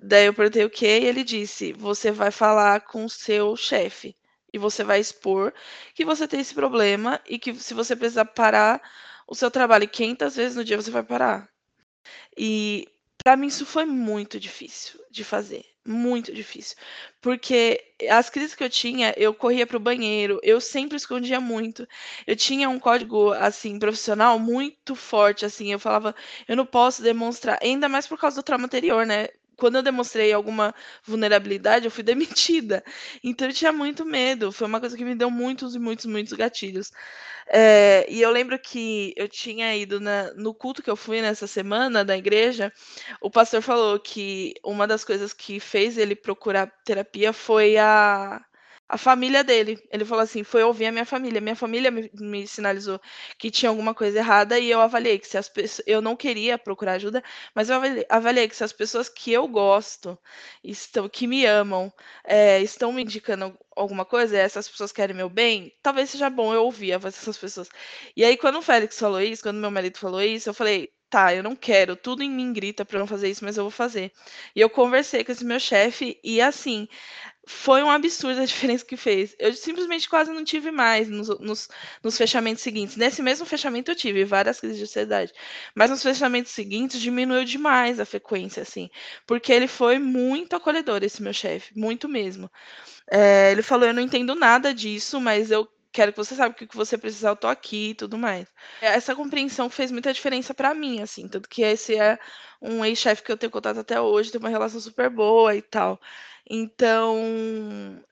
Daí eu perguntei o quê? E ele disse: você vai falar com o seu chefe e você vai expor que você tem esse problema e que se você precisar parar o seu trabalho 500 vezes no dia, você vai parar. E para mim isso foi muito difícil de fazer, muito difícil, porque as crises que eu tinha, eu corria para o banheiro, eu sempre escondia muito. Eu tinha um código assim profissional muito forte, assim, eu falava, eu não posso demonstrar, ainda mais por causa do trauma anterior, né? quando eu demonstrei alguma vulnerabilidade, eu fui demitida. Então eu tinha muito medo. Foi uma coisa que me deu muitos e muitos, muitos gatilhos. É, e eu lembro que eu tinha ido na, no culto que eu fui nessa semana da igreja. O pastor falou que uma das coisas que fez ele procurar terapia foi a a família dele. Ele falou assim: foi ouvir a minha família. Minha família me, me, sinalizou que tinha alguma coisa errada e eu avaliei que se as pessoas. Eu não queria procurar ajuda, mas eu avaliei, avaliei que se as pessoas que eu gosto, estão, que me amam, é, estão me indicando alguma coisa, essas pessoas querem meu bem, talvez seja bom eu ouvir a voz dessas pessoas. E aí, quando o Félix falou isso, quando meu marido falou isso, eu falei. Tá, eu não quero, tudo em mim grita para não fazer isso, mas eu vou fazer. E eu conversei com esse meu chefe e assim, foi um absurdo a diferença que fez. Eu simplesmente quase não tive mais nos, nos, nos, fechamentos seguintes. Nesse mesmo fechamento eu tive várias crises de ansiedade. Mas nos fechamentos seguintes diminuiu demais a frequência, assim. Porque ele foi muito acolhedor, esse meu chefe. Muito mesmo. É, ele falou, eu não entendo nada disso, mas eu quero que você saiba que o que você precisar, eu tô aqui e tudo mais. Essa compreensão fez muita diferença para mim, assim. Tanto que esse é um ex-chefe que eu tenho contato até hoje, tem uma relação super boa e tal. Então,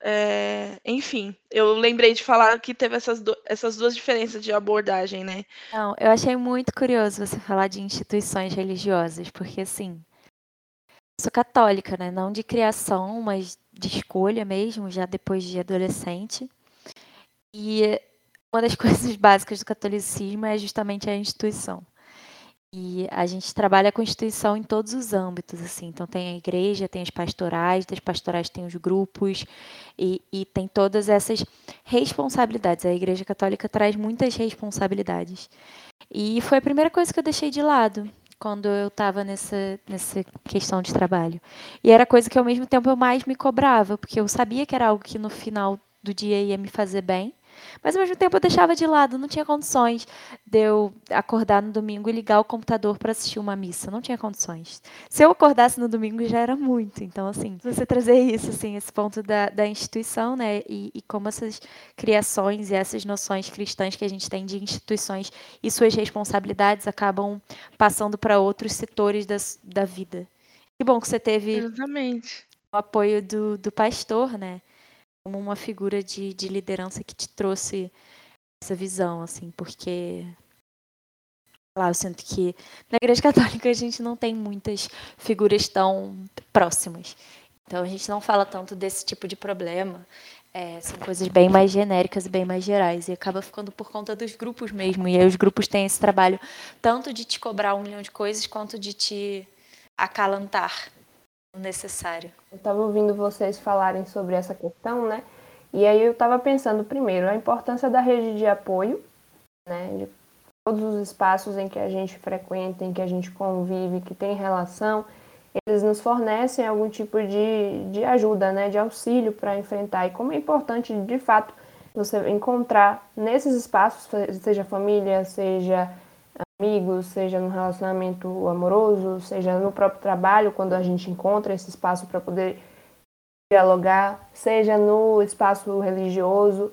é, enfim, eu lembrei de falar que teve essas, do, essas duas diferenças de abordagem, né? Não, eu achei muito curioso você falar de instituições religiosas, porque assim, sou católica, né? Não de criação, mas de escolha mesmo, já depois de adolescente. E uma das coisas básicas do catolicismo é justamente a instituição. E a gente trabalha com instituição em todos os âmbitos, assim. Então tem a igreja, tem as pastorais, das pastorais tem os grupos e, e tem todas essas responsabilidades. A igreja católica traz muitas responsabilidades. E foi a primeira coisa que eu deixei de lado quando eu estava nessa, nessa questão de trabalho. E era coisa que ao mesmo tempo eu mais me cobrava, porque eu sabia que era algo que no final do dia ia me fazer bem, mas ao mesmo tempo eu deixava de lado, não tinha condições de eu acordar no domingo e ligar o computador para assistir uma missa, não tinha condições. Se eu acordasse no domingo já era muito. Então, assim, você trazer isso, assim, esse ponto da, da instituição, né, e, e como essas criações e essas noções cristãs que a gente tem de instituições e suas responsabilidades acabam passando para outros setores das, da vida. Que bom que você teve Exatamente. o apoio do, do pastor, né? Como uma figura de, de liderança que te trouxe essa visão, assim, porque lá eu sinto que na Igreja Católica a gente não tem muitas figuras tão próximas. Então a gente não fala tanto desse tipo de problema. É, são coisas bem mais genéricas e bem mais gerais. E acaba ficando por conta dos grupos mesmo. E aí os grupos têm esse trabalho tanto de te cobrar um milhão de coisas quanto de te acalantar necessário. Eu estava ouvindo vocês falarem sobre essa questão, né? E aí eu estava pensando primeiro a importância da rede de apoio, né? De todos os espaços em que a gente frequenta, em que a gente convive, que tem relação, eles nos fornecem algum tipo de, de ajuda, né? De auxílio para enfrentar. E como é importante, de fato, você encontrar nesses espaços, seja família, seja amigos, seja no relacionamento amoroso, seja no próprio trabalho, quando a gente encontra esse espaço para poder dialogar, seja no espaço religioso.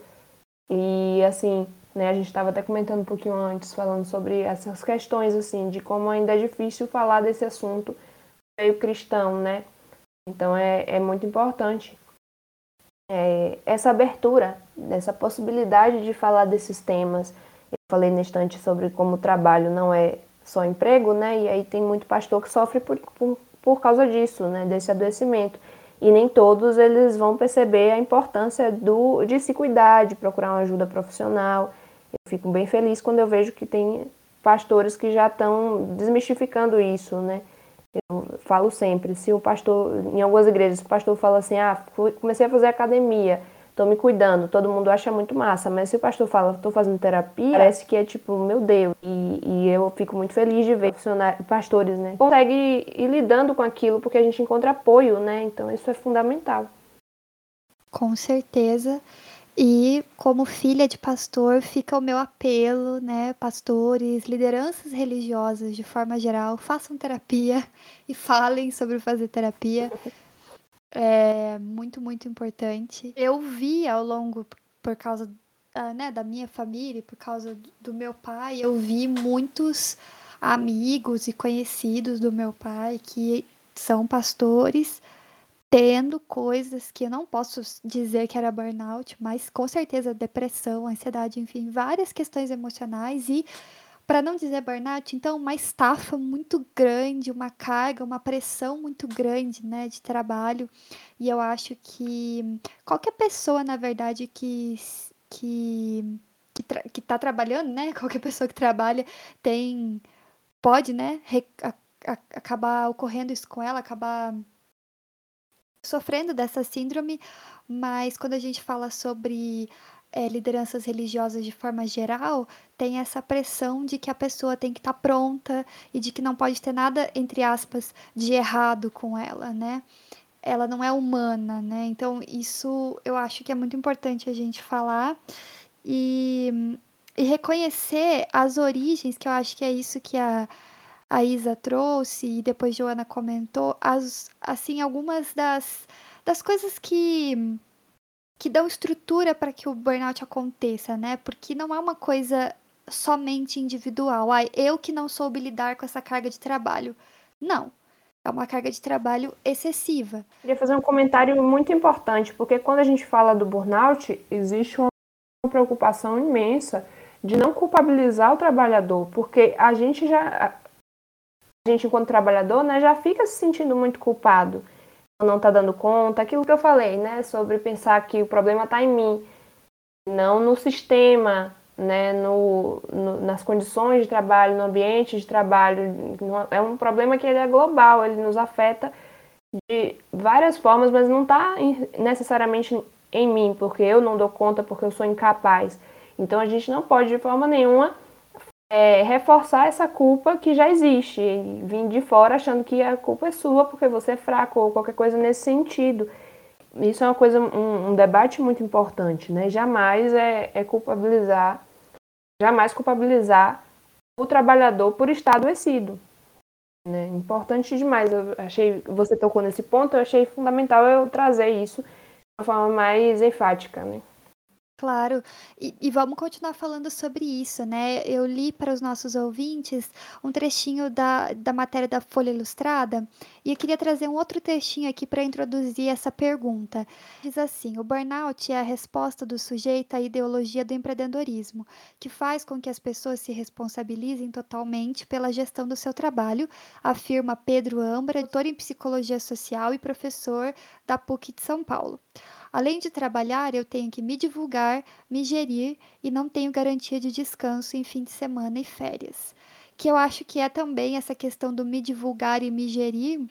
E assim, né, a gente estava até comentando um pouquinho antes, falando sobre essas questões, assim, de como ainda é difícil falar desse assunto meio cristão, né? Então é, é muito importante é, essa abertura, essa possibilidade de falar desses temas, falei na instante sobre como o trabalho não é só emprego, né? E aí tem muito pastor que sofre por, por, por causa disso, né? Desse adoecimento. E nem todos eles vão perceber a importância do, de se cuidar, de procurar uma ajuda profissional. Eu fico bem feliz quando eu vejo que tem pastores que já estão desmistificando isso, né? Eu falo sempre, se o pastor, em algumas igrejas, o pastor fala assim, ah, comecei a fazer academia, tô me cuidando, todo mundo acha muito massa, mas se o pastor fala, tô fazendo terapia, parece que é tipo, meu Deus, e, e eu fico muito feliz de ver pastores, né, consegue ir lidando com aquilo, porque a gente encontra apoio, né, então isso é fundamental. Com certeza. E como filha de pastor, fica o meu apelo, né? Pastores, lideranças religiosas de forma geral, façam terapia e falem sobre fazer terapia. É muito, muito importante. Eu vi ao longo, por causa uh, né, da minha família, por causa do meu pai, eu vi muitos amigos e conhecidos do meu pai que são pastores tendo coisas que eu não posso dizer que era burnout, mas com certeza depressão, ansiedade, enfim, várias questões emocionais e para não dizer burnout, então uma estafa muito grande, uma carga, uma pressão muito grande, né, de trabalho. E eu acho que qualquer pessoa, na verdade, que que que, que tá trabalhando, né, qualquer pessoa que trabalha tem pode, né, acabar ocorrendo isso com ela, acabar sofrendo dessa síndrome, mas quando a gente fala sobre é, lideranças religiosas de forma geral, tem essa pressão de que a pessoa tem que estar tá pronta e de que não pode ter nada, entre aspas, de errado com ela, né? Ela não é humana, né? Então, isso eu acho que é muito importante a gente falar e, e reconhecer as origens, que eu acho que é isso que a a Isa trouxe e depois Joana comentou, as, assim, algumas das, das coisas que que dão estrutura para que o burnout aconteça, né? Porque não é uma coisa somente individual. Ai, eu que não soube lidar com essa carga de trabalho. Não. É uma carga de trabalho excessiva. Queria fazer um comentário muito importante, porque quando a gente fala do burnout, existe uma preocupação imensa de não culpabilizar o trabalhador, porque a gente já a gente, enquanto trabalhador, né, já fica se sentindo muito culpado. Não está dando conta, aquilo que eu falei, né, sobre pensar que o problema está em mim, não no sistema, né, no, no, nas condições de trabalho, no ambiente de trabalho. É um problema que ele é global, ele nos afeta de várias formas, mas não está necessariamente em mim, porque eu não dou conta, porque eu sou incapaz. Então a gente não pode de forma nenhuma é, reforçar essa culpa que já existe, vir de fora achando que a culpa é sua porque você é fraco ou qualquer coisa nesse sentido. Isso é uma coisa, um, um debate muito importante, né? Jamais é, é, culpabilizar, jamais culpabilizar o trabalhador por estar adoecido. Né? Importante demais. Eu achei, você tocou nesse ponto, eu achei fundamental eu trazer isso de uma forma mais enfática, né? Claro, e, e, vamos continuar falando sobre isso, né? Eu li para os nossos ouvintes um trechinho da, da matéria da Folha Ilustrada e eu queria trazer um outro trechinho aqui para introduzir essa pergunta. Diz assim: o burnout é a resposta do sujeito à ideologia do empreendedorismo, que faz com que as pessoas se responsabilizem totalmente pela gestão do seu trabalho, afirma Pedro Ambra, doutor em psicologia social e professor da PUC de São Paulo. Além de trabalhar, eu tenho que me divulgar, me gerir e não tenho garantia de descanso em fim de semana e férias. Que eu acho que é também essa questão do me divulgar e me gerir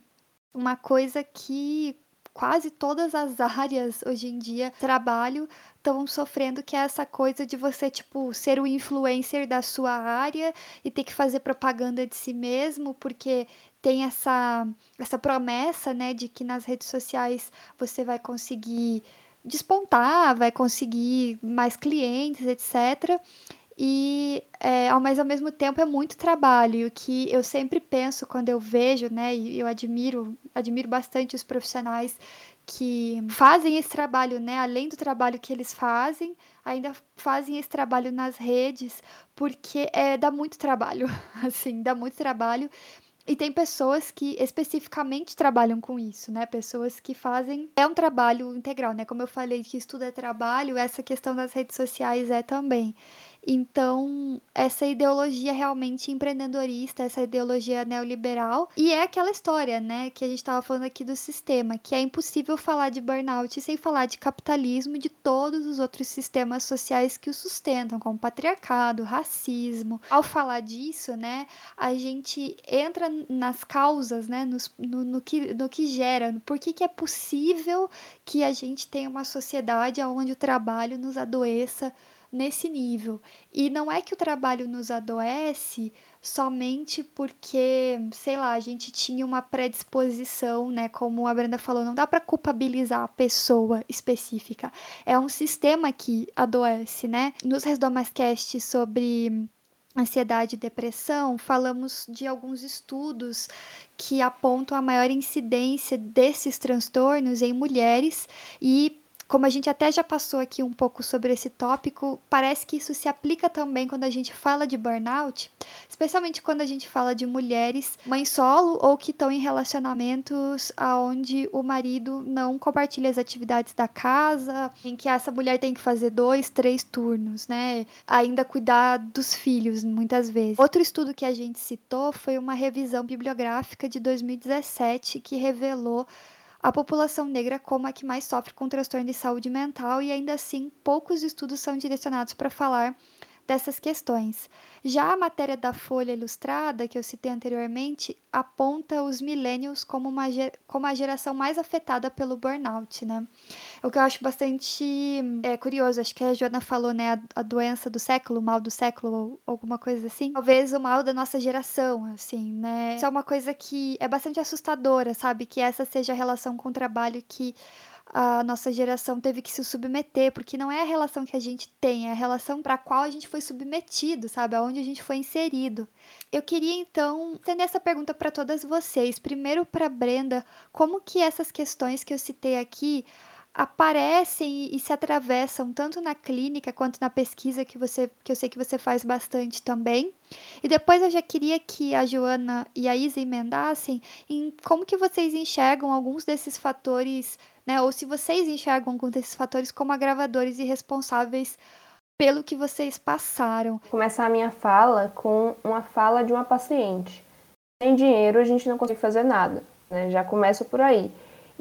uma coisa que quase todas as áreas hoje em dia trabalho estão sofrendo que é essa coisa de você tipo ser o influencer da sua área e ter que fazer propaganda de si mesmo porque tem essa, essa promessa, né, de que nas redes sociais você vai conseguir despontar, vai conseguir mais clientes, etc. E, é, mas ao mesmo tempo é muito trabalho. Que eu sempre penso quando eu vejo, né, e eu admiro, admiro bastante os profissionais que fazem esse trabalho, né, além do trabalho que eles fazem, ainda fazem esse trabalho nas redes, porque é, dá muito trabalho, assim, dá muito trabalho. E tem pessoas que especificamente trabalham com isso, né? Pessoas que fazem. É um trabalho integral, né? Como eu falei que estudo é trabalho, essa questão das redes sociais é também. Então, essa ideologia realmente empreendedorista, essa ideologia neoliberal, e é aquela história, né, que a gente estava falando aqui do sistema, que é impossível falar de burnout sem falar de capitalismo e de todos os outros sistemas sociais que o sustentam, como patriarcado, racismo. Ao falar disso, né, a gente entra nas causas, né, no, no, no que, no que gera, por que, que é possível que a gente tenha uma sociedade onde o trabalho nos adoeça nesse nível. E não é que o trabalho nos adoece somente porque, sei lá, a gente tinha uma predisposição, né? Como a Brenda falou, não dá para culpabilizar a pessoa específica. É um sistema que adoece, né? Nos Resdomascast sobre ansiedade e depressão, falamos de alguns estudos que apontam a maior incidência desses transtornos em mulheres e como a gente até já passou aqui um pouco sobre esse tópico, parece que isso se aplica também quando a gente fala de burnout, especialmente quando a gente fala de mulheres mães solo ou que estão em relacionamentos aonde o marido não compartilha as atividades da casa, em que essa mulher tem que fazer dois, três turnos, né? Ainda cuidar dos filhos, muitas vezes. Outro estudo que a gente citou foi uma revisão bibliográfica de 2017 que revelou a população negra como a que mais sofre com transtorno de saúde mental e ainda assim poucos estudos são direcionados para falar dessas questões. Já a matéria da Folha Ilustrada, que eu citei anteriormente, aponta os millennials como, uma, como a geração mais afetada pelo burnout, né? O que eu acho bastante é, curioso, acho que a Joana falou, né, a, a doença do século, o mal do século, ou alguma coisa assim. Talvez o mal da nossa geração, assim, né? Isso é uma coisa que é bastante assustadora, sabe? Que essa seja a relação com o trabalho que a nossa geração teve que se submeter, porque não é a relação que a gente tem, é a relação para a qual a gente foi submetido, sabe? Aonde a gente foi inserido. Eu queria então estender essa pergunta para todas vocês. Primeiro para Brenda, como que essas questões que eu citei aqui aparecem e se atravessam tanto na clínica quanto na pesquisa que você que eu sei que você faz bastante também. E depois eu já queria que a Joana e a Isa emendassem em como que vocês enxergam alguns desses fatores né? Ou se vocês enxergam algum desses fatores como agravadores e responsáveis pelo que vocês passaram. Vou começar a minha fala com uma fala de uma paciente. Sem dinheiro a gente não consegue fazer nada, né? Já começa por aí.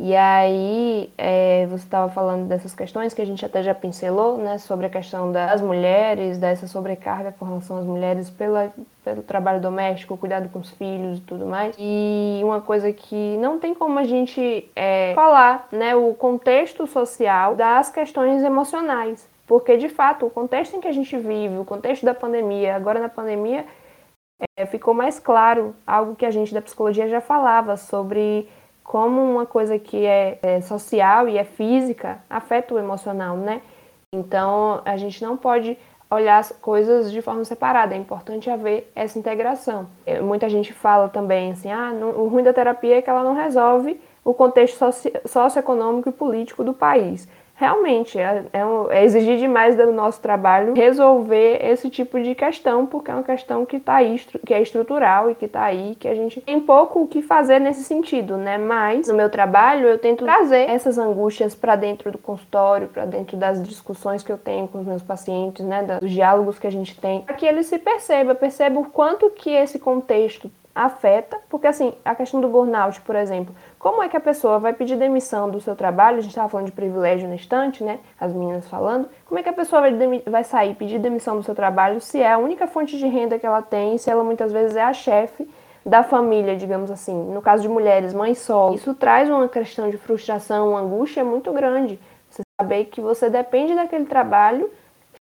E aí, é, você estava falando dessas questões que a gente até já pincelou, né, sobre a questão das mulheres, dessa sobrecarga com relação às mulheres pela, pelo trabalho doméstico, cuidado com os filhos e tudo mais. E uma coisa que não tem como a gente é, falar, né, o contexto social das questões emocionais. Porque, de fato, o contexto em que a gente vive, o contexto da pandemia, agora na pandemia, é, ficou mais claro algo que a gente da psicologia já falava sobre como uma coisa que é, é social e é física afeta o emocional, né? Então a gente não pode olhar as coisas de forma separada, é importante haver essa integração. É, muita gente fala também assim, ah, o ruim da terapia é que ela não resolve o contexto socioeconômico e político do país realmente é, é, é, exigir demais do nosso trabalho resolver esse tipo de questão, porque é uma questão que tá aí, que é estrutural e que está aí, que a gente tem pouco o que fazer nesse sentido, né? Mas no meu trabalho eu tento trazer essas angústias para dentro do consultório, para dentro das discussões que eu tenho com os meus pacientes, né? Dos diálogos que a gente tem, para que ele se perceba, perceba o quanto que esse contexto afeta, porque assim, a questão do burnout, por exemplo, como é que a pessoa vai pedir demissão do seu trabalho? A gente estava falando de privilégio na estante, né? As meninas falando. Como é que a pessoa vai, vai sair pedir demissão do seu trabalho se é a única fonte de renda que ela tem, se ela muitas vezes é a chefe da família, digamos assim. No caso de mulheres, mães solo. Isso traz uma questão de frustração, uma angústia muito grande. Você saber que você depende daquele trabalho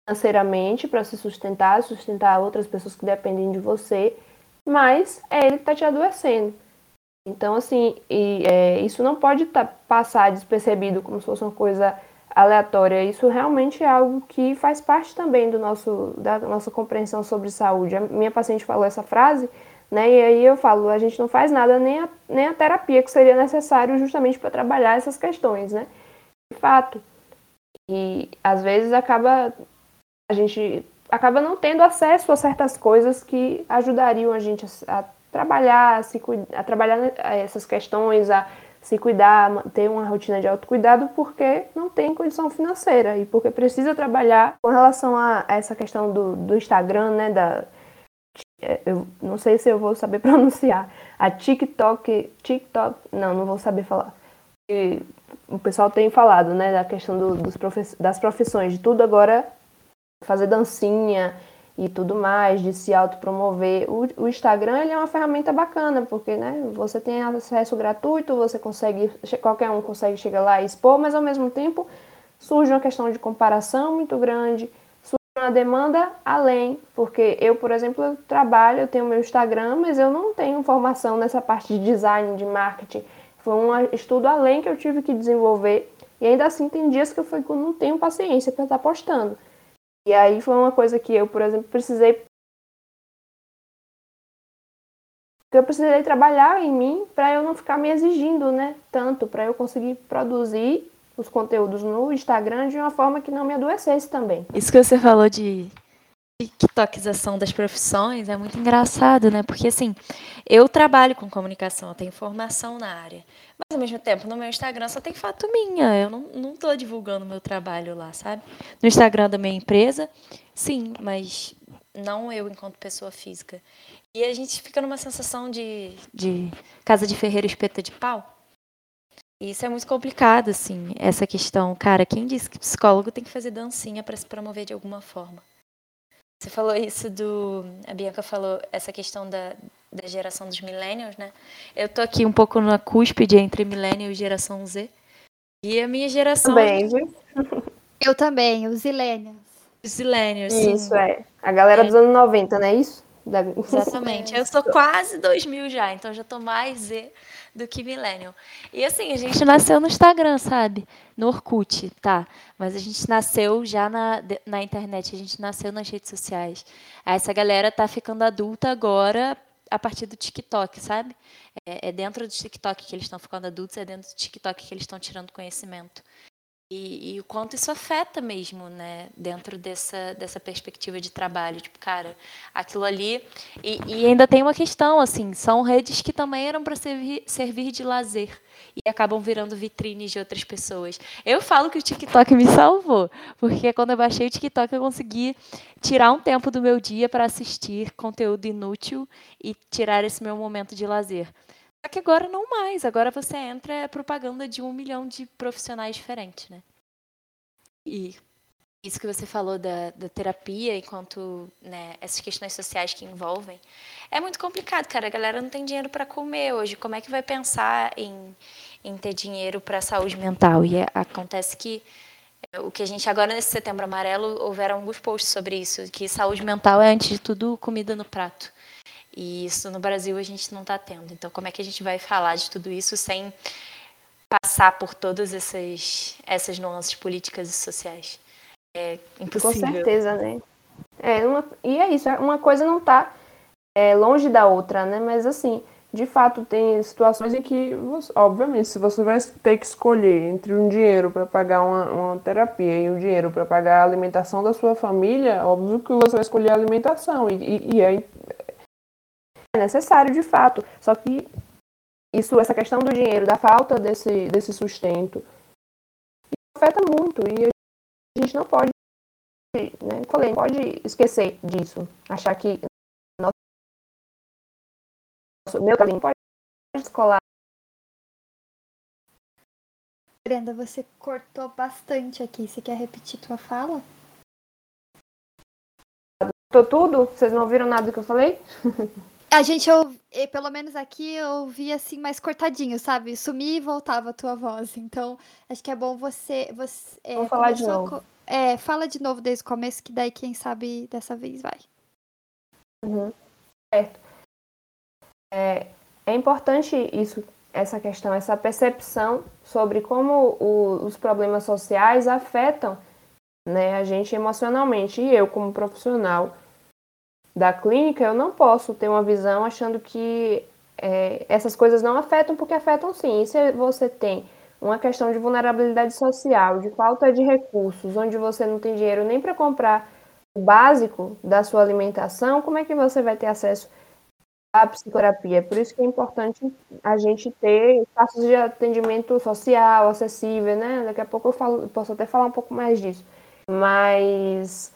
financeiramente para se sustentar, sustentar outras pessoas que dependem de você mas é ele que está te adoecendo. Então, assim, e, é, isso não pode tá, passar despercebido como se fosse uma coisa aleatória. Isso realmente é algo que faz parte também do nosso, da nossa compreensão sobre saúde. A minha paciente falou essa frase, né? E aí eu falo, a gente não faz nada, nem a, nem a terapia que seria necessário justamente para trabalhar essas questões, né? De fato. E às vezes acaba a gente acaba não tendo acesso a certas coisas que ajudariam a gente a, a trabalhar, a, se, a trabalhar essas questões, a se cuidar, ter uma rotina de autocuidado porque não tem condição financeira e porque precisa trabalhar. Com relação a, essa questão do, do Instagram, né, da, é, eu não sei se eu vou saber pronunciar, a TikTok, TikTok, não, não vou saber falar. E o pessoal tem falado, né, da questão do, dos profe das profissões, de tudo agora fazer dancinha, e tudo mais, de se autopromover. O, o Instagram ele é uma ferramenta bacana, porque né, você tem acesso gratuito, você consegue, qualquer um consegue chegar lá e expor, mas ao mesmo tempo surge uma questão de comparação muito grande, surge uma demanda além, porque eu, por exemplo, eu trabalho, eu tenho meu Instagram, mas eu não tenho formação nessa parte de design, de marketing. Foi um estudo além que eu tive que desenvolver. E ainda assim tem dias que eu não tenho paciência para estar postando. E aí foi uma coisa que eu, por exemplo, precisei. Eu precisei trabalhar em mim para eu não ficar me exigindo, né? Tanto, para eu conseguir produzir os conteúdos no Instagram de uma forma que não me adoecesse também. Isso que você falou de TikTokização das profissões é muito engraçado, né? Porque assim, eu trabalho com comunicação, eu tenho formação na área. Mas ao mesmo tempo, no meu Instagram só tem foto minha. Eu não, não divulgando meu trabalho lá, sabe? No Instagram da minha empresa, sim, mas não eu enquanto pessoa física. E a gente fica numa sensação de, de casa de ferreiro espeta de pau. E isso é muito complicado, assim, essa questão. Cara, quem disse que psicólogo tem que fazer dancinha para se promover de alguma forma? Você falou isso do. A Bianca falou essa questão da, da geração dos millennials, né? Eu tô aqui um pouco na cúspide entre millennial e geração Z. E a minha geração. Também, viu? Eu também, os zillennials. Os zillennials, sim. Isso, é. A galera é. dos anos 90, não é isso? Exatamente. Eu sou quase 2000 já, então já tô mais Z do que millennial. E assim, a gente nasceu no Instagram, sabe? No Orkut, tá? Mas a gente nasceu já na, na internet, a gente nasceu nas redes sociais. Essa galera tá ficando adulta agora a partir do TikTok, sabe? É, é dentro do TikTok que eles estão ficando adultos, é dentro do TikTok que eles estão tirando conhecimento. E, e, o quanto isso afeta mesmo, né, dentro dessa, dessa perspectiva de trabalho. Tipo, cara, aquilo ali. E, e ainda tem uma questão, assim, são redes que também eram para servir, servir de lazer e acabam virando vitrines de outras pessoas. Eu falo que o TikTok me salvou, porque quando eu baixei o TikTok eu consegui tirar um tempo do meu dia para assistir conteúdo inútil e tirar esse meu momento de lazer. Só que agora não mais. Agora você entra é propaganda de um milhão de profissionais diferentes, né? E isso que você falou da, da terapia, enquanto né, essas questões sociais que envolvem, é muito complicado, cara. A galera não tem dinheiro para comer hoje. Como é que vai pensar em, em ter dinheiro para saúde mental? E é, acontece que é, o que a gente agora nesse setembro amarelo houveram alguns posts sobre isso, que saúde mental é antes de tudo comida no prato. E isso no Brasil a gente não está tendo. Então, como é que a gente vai falar de tudo isso sem passar por todas essas, essas nuances políticas e sociais? É impossível. Com certeza, né? É uma, e é isso, uma coisa não está é, longe da outra, né? Mas assim, de fato, tem situações em que, obviamente, se você vai ter que escolher entre um dinheiro para pagar uma, uma, terapia e um dinheiro para pagar a alimentação da sua família, óbvio que você vai escolher a alimentação. E, e, e aí é necessário de fato. Só que isso, essa questão do dinheiro, da falta desse, desse sustento, afeta muito e a gente não pode, né, falei, não pode esquecer disso, achar que nosso, meu caminho pode descolar. Brenda, você cortou bastante aqui. Você quer repetir tua fala? Tô tudo? Vocês não ouviram nada do que eu falei? A gente, eu, pelo menos aqui, eu ouvia assim mais cortadinho, sabe? Sumia e voltava a tua voz. Então, acho que é bom você. você é, Vou falar de novo. É, fala de novo desde o começo, que daí, quem sabe, dessa vez vai. Uhum. Certo. É, é importante isso, essa questão, essa percepção sobre como o, os problemas sociais afetam né, a gente emocionalmente. E eu, como profissional, da clínica, eu não posso ter uma visão achando que é, essas coisas não afetam, porque afetam sim. E se você tem uma questão de vulnerabilidade social, de falta de recursos, onde você não tem dinheiro nem para comprar o básico da sua alimentação, como é que você vai ter acesso a psicoterapia. Por isso que é importante a gente ter espaços de atendimento social, acessível, né? Daqui a pouco eu falo, posso até falar um pouco mais disso. Mas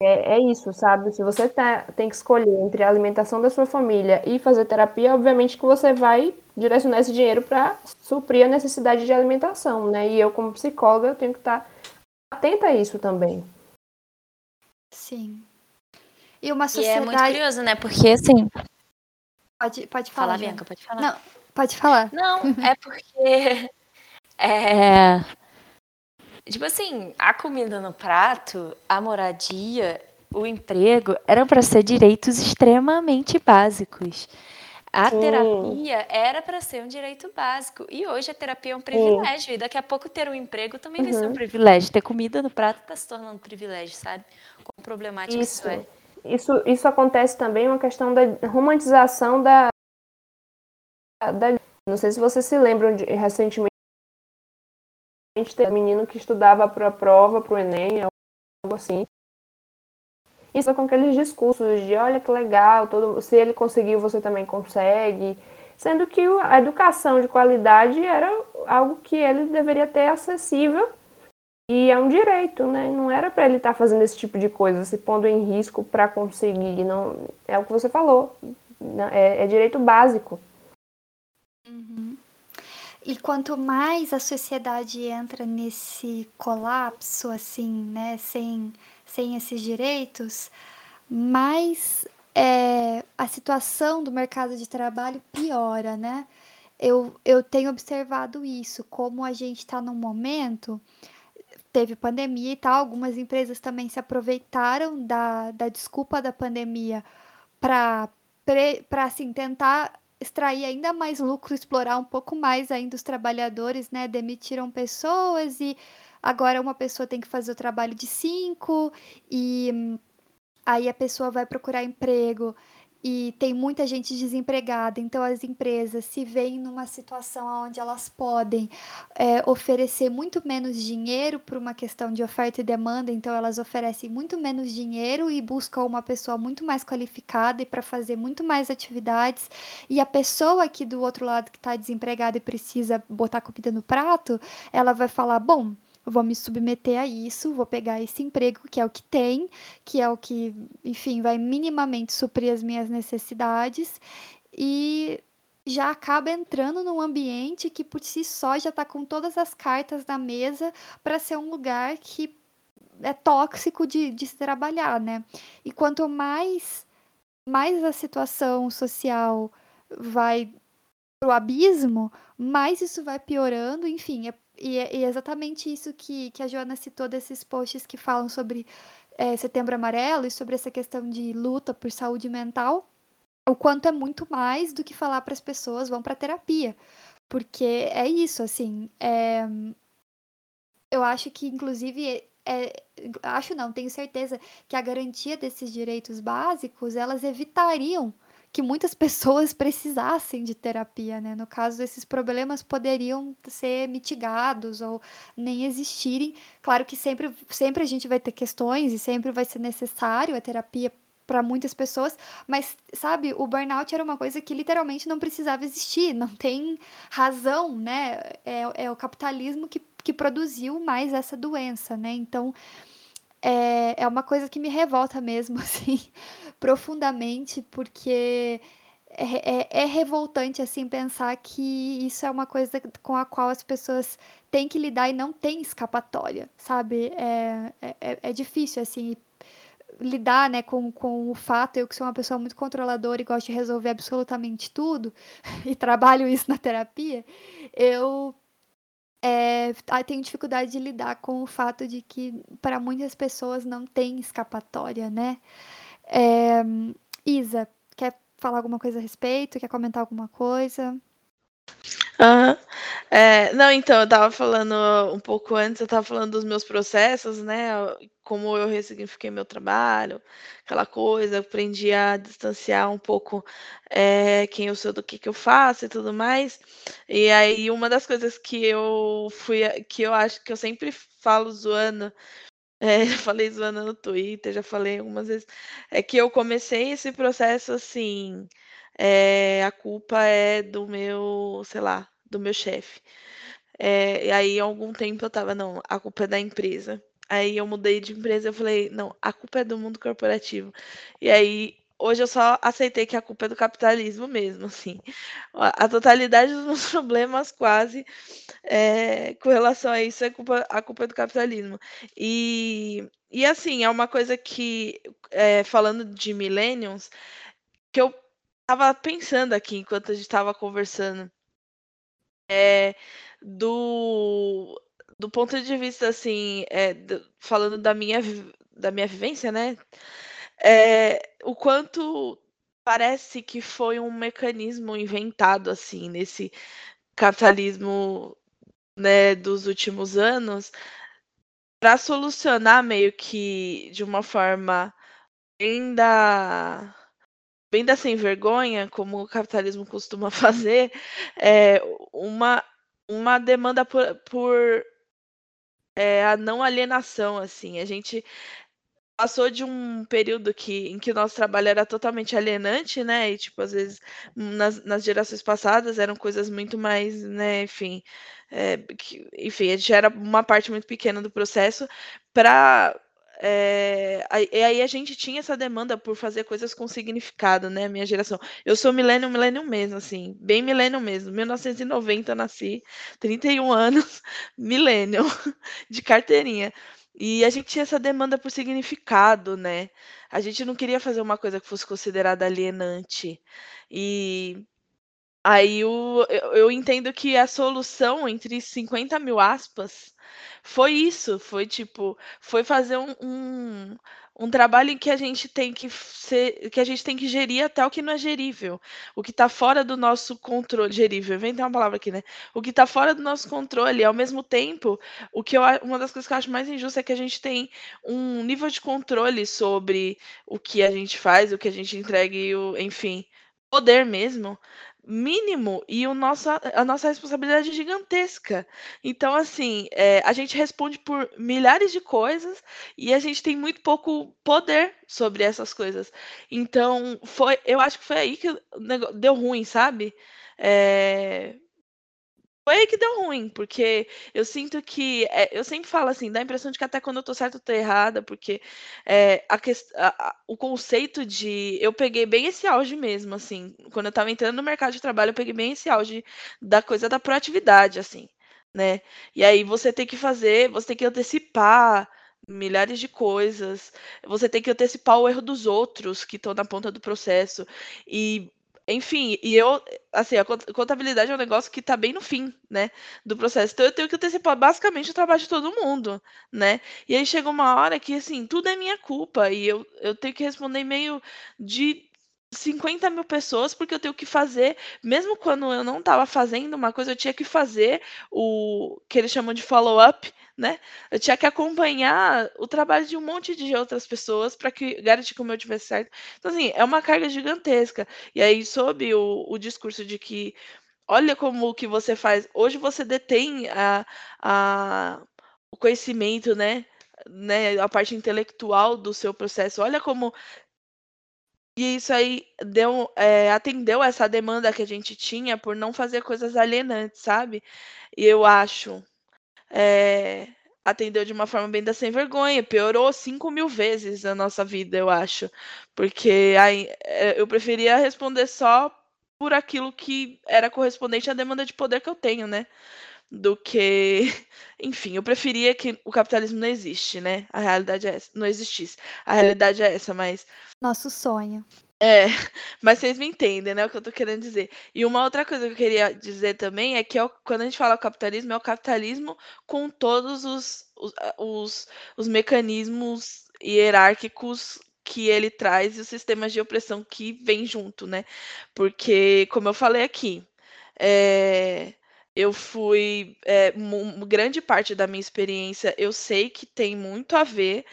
é, é isso, sabe? Se você tá, tem que escolher entre a alimentação da sua família e fazer terapia, obviamente que você vai direcionar esse dinheiro para suprir a necessidade de alimentação, né? E eu, como psicóloga, eu tenho que estar tá atenta a isso também. Sim. E uma sociedade... E é muito curioso, né? Porque, assim... Pode, pode falar, Fala, Bianca, pode falar. Não, pode falar. Não, é porque... É... Tipo assim, a comida no prato, a moradia, o emprego eram para ser direitos extremamente básicos. A Sim. terapia era para ser um direito básico. E hoje a terapia é um privilégio. Sim. E daqui a pouco ter um emprego também uhum. vai ser um uhum. privilégio. Ter comida no prato está se tornando um privilégio, sabe? Quão problemático isso, isso é. Isso, isso acontece também uma questão da romantização da, da. Não sei se vocês se lembram de recentemente tem um menino que estudava para a prova, para o Enem, algo assim. Isso com aqueles discursos de olha que legal, todo, se ele conseguiu, você também consegue. Sendo que a educação de qualidade era algo que ele deveria ter acessível e é um direito, né? Não era para ele estar tá fazendo esse tipo de coisa, se pondo em risco para conseguir. Não, é o que você falou. Né? É, é direito básico. Uhum. E quanto mais a sociedade entra nesse colapso, assim, né, sem, sem esses direitos, mais é, a situação do mercado de trabalho piora, né? Eu, eu tenho observado isso, como a gente está num momento, teve pandemia e tal, algumas empresas também se aproveitaram da, da desculpa da pandemia para assim, tentar extrair ainda mais lucro, explorar um pouco mais ainda os trabalhadores, né? Demitiram pessoas e agora uma pessoa tem que fazer o trabalho de cinco e hum, aí a pessoa vai procurar emprego e tem muita gente desempregada, então as empresas se veem numa situação onde elas podem é, oferecer muito menos dinheiro por uma questão de oferta e demanda, então elas oferecem muito menos dinheiro e buscam uma pessoa muito mais qualificada e para fazer muito mais atividades, e a pessoa aqui do outro lado que está desempregada e precisa botar comida no prato, ela vai falar: bom vou me submeter a isso, vou pegar esse emprego que é o que tem, que é o que, enfim, vai minimamente suprir as minhas necessidades e já acaba entrando num ambiente que por si só já está com todas as cartas na mesa para ser um lugar que é tóxico de, de se trabalhar, né? E quanto mais mais a situação social vai pro abismo, mais isso vai piorando, enfim, é e é, e é exatamente isso que, que a Joana citou desses posts que falam sobre é, Setembro Amarelo e sobre essa questão de luta por saúde mental, o quanto é muito mais do que falar para as pessoas vão para terapia. Porque é isso, assim. É... Eu acho que, inclusive, é... acho não, tenho certeza que a garantia desses direitos básicos elas evitariam que muitas pessoas precisassem de terapia, né? No caso, esses problemas poderiam ser mitigados ou nem existirem. Claro que sempre, sempre a gente vai ter questões e sempre vai ser necessário a terapia para muitas pessoas, mas sabe, o burnout era uma coisa que literalmente não precisava existir, não tem razão, né? É, é o capitalismo que, que produziu mais essa doença, né? Então é, é uma coisa que me revolta mesmo, assim, profundamente, porque é, é, é, revoltante, assim, pensar que isso é uma coisa com a qual as pessoas têm que lidar e não tem escapatória, sabe? É, é, é, é difícil, assim, lidar, né, com, com o fato, eu que sou uma pessoa muito controladora e gosto de resolver absolutamente tudo, e trabalho isso na terapia, eu é, tenho dificuldade de lidar com o fato de que para muitas pessoas não tem escapatória, né? É, Isa, quer falar alguma coisa a respeito? Quer comentar alguma coisa? Uhum. É, não, então, eu estava falando um pouco antes, eu estava falando dos meus processos, né? Como eu ressignifiquei meu trabalho, aquela coisa, aprendi a distanciar um pouco é, quem eu sou do que, que eu faço e tudo mais. E aí, uma das coisas que eu fui, que eu acho que eu sempre falo zoando, é, já falei zoando no Twitter, já falei algumas vezes, é que eu comecei esse processo assim é, a culpa é do meu, sei lá, do meu chefe. É, e aí, há algum tempo eu tava, não, a culpa é da empresa. Aí eu mudei de empresa, eu falei, não, a culpa é do mundo corporativo. E aí, hoje eu só aceitei que a culpa é do capitalismo mesmo, assim. A totalidade dos meus problemas, quase, é, com relação a isso, é culpa, a culpa é do capitalismo. E, e assim, é uma coisa que, é, falando de millennials, que eu tava pensando aqui enquanto a gente tava conversando. É, do, do ponto de vista, assim, é, do, falando da minha, da minha vivência, né? É, o quanto parece que foi um mecanismo inventado, assim, nesse capitalismo né, dos últimos anos, para solucionar meio que de uma forma bem da bem da sem vergonha, como o capitalismo costuma fazer, é, uma, uma demanda por, por é, a não alienação, assim. A gente passou de um período que, em que o nosso trabalho era totalmente alienante, né? E, tipo, às vezes, nas, nas gerações passadas eram coisas muito mais, né, enfim. É, que, enfim, a gente era uma parte muito pequena do processo para é, e aí a gente tinha essa demanda por fazer coisas com significado, né? Minha geração. Eu sou milênio, milênio mesmo, assim, bem milênio mesmo. 1990 eu nasci, 31 anos, milênio, de carteirinha. E a gente tinha essa demanda por significado, né? A gente não queria fazer uma coisa que fosse considerada alienante. E aí eu, eu entendo que a solução entre 50 mil aspas foi isso, foi tipo, foi fazer um, um, um trabalho em que a gente tem que ser, que a gente tem que gerir até o que não é gerível, o que está fora do nosso controle, gerível, vem ter uma palavra aqui, né? O que está fora do nosso controle, ao mesmo tempo, o que eu, uma das coisas que eu acho mais injusta é que a gente tem um nível de controle sobre o que a gente faz, o que a gente entrega e o, enfim, poder mesmo, mínimo e o nosso, a nossa responsabilidade é gigantesca. Então, assim, é, a gente responde por milhares de coisas e a gente tem muito pouco poder sobre essas coisas. Então, foi, eu acho que foi aí que deu ruim, sabe? É, foi aí que deu ruim, porque eu sinto que. É, eu sempre falo assim, dá a impressão de que até quando eu tô certa, eu tô errada, porque é, a, a, a, o conceito de. Eu peguei bem esse auge mesmo, assim. Quando eu tava entrando no mercado de trabalho, eu peguei bem esse auge da coisa da proatividade, assim, né? E aí você tem que fazer, você tem que antecipar milhares de coisas, você tem que antecipar o erro dos outros que estão na ponta do processo. E enfim, e eu, assim, a contabilidade é um negócio que tá bem no fim, né, do processo. Então eu tenho que antecipar basicamente o trabalho de todo mundo, né? E aí chega uma hora que, assim, tudo é minha culpa e eu, eu tenho que responder meio de 50 mil pessoas porque eu tenho que fazer, mesmo quando eu não estava fazendo uma coisa, eu tinha que fazer o que eles chamam de follow-up, né? Eu tinha que acompanhar o trabalho de um monte de outras pessoas para que garantir que o meu tivesse certo. Então, assim, é uma carga gigantesca. E aí, sob o, o discurso de que olha como o que você faz. Hoje você detém a, a, o conhecimento, né? né? A parte intelectual do seu processo. Olha como. E isso aí deu, é, atendeu essa demanda que a gente tinha por não fazer coisas alienantes, sabe? E eu acho é, atendeu de uma forma bem da sem vergonha, piorou 5 mil vezes a nossa vida, eu acho. Porque aí, é, eu preferia responder só por aquilo que era correspondente à demanda de poder que eu tenho, né? Do que. Enfim, eu preferia que o capitalismo não existe, né? A realidade é essa. Não existisse. A realidade é essa, mas. Nosso sonho. É, mas vocês me entendem, né, o que eu tô querendo dizer. E uma outra coisa que eu queria dizer também é que é quando a gente fala capitalismo, é o capitalismo com todos os, os, os, os mecanismos hierárquicos que ele traz e os sistemas de opressão que vem junto, né? Porque, como eu falei aqui, é, eu fui. é, grande parte da minha experiência eu sei que tem muito a ver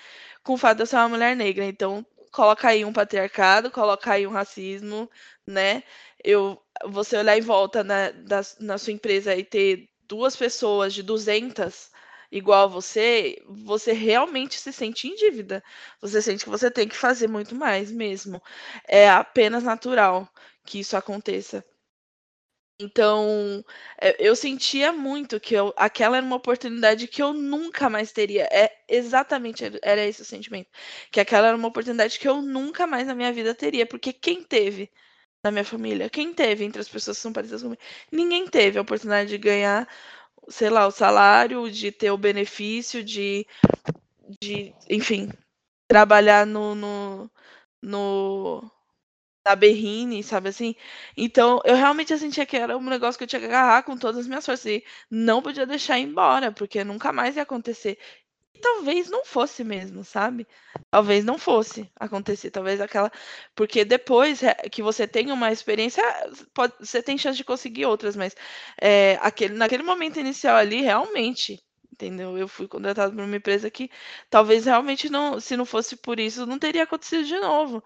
com o fato de eu ser uma mulher negra. Então, coloca aí um patriarcado, coloca aí um racismo, né? Eu, você olhar em volta na, da, na sua empresa e ter duas pessoas de 200 igual a você, você realmente se sente em dívida. Você sente que você tem que fazer muito mais mesmo. É apenas natural que isso aconteça. Então, é, eu sentia muito que eu, aquela era uma oportunidade que eu nunca mais teria. É exatamente era esse o sentimento, que aquela era uma oportunidade que eu nunca mais na minha vida teria, porque quem teve na minha família, quem teve entre as pessoas que são parecidas comigo, ninguém teve a oportunidade de ganhar, sei lá, o salário, de ter o benefício, de, de enfim, trabalhar no, no, no da Berrine, sabe assim? Então, eu realmente sentia que era um negócio que eu tinha que agarrar com todas as minhas forças e não podia deixar ir embora, porque nunca mais ia acontecer. E talvez não fosse mesmo, sabe? Talvez não fosse acontecer, talvez aquela, porque depois que você tem uma experiência, pode... você tem chance de conseguir outras, mas é, aquele, naquele momento inicial ali, realmente, entendeu? Eu fui contratado por uma empresa que talvez realmente não, se não fosse por isso, não teria acontecido de novo.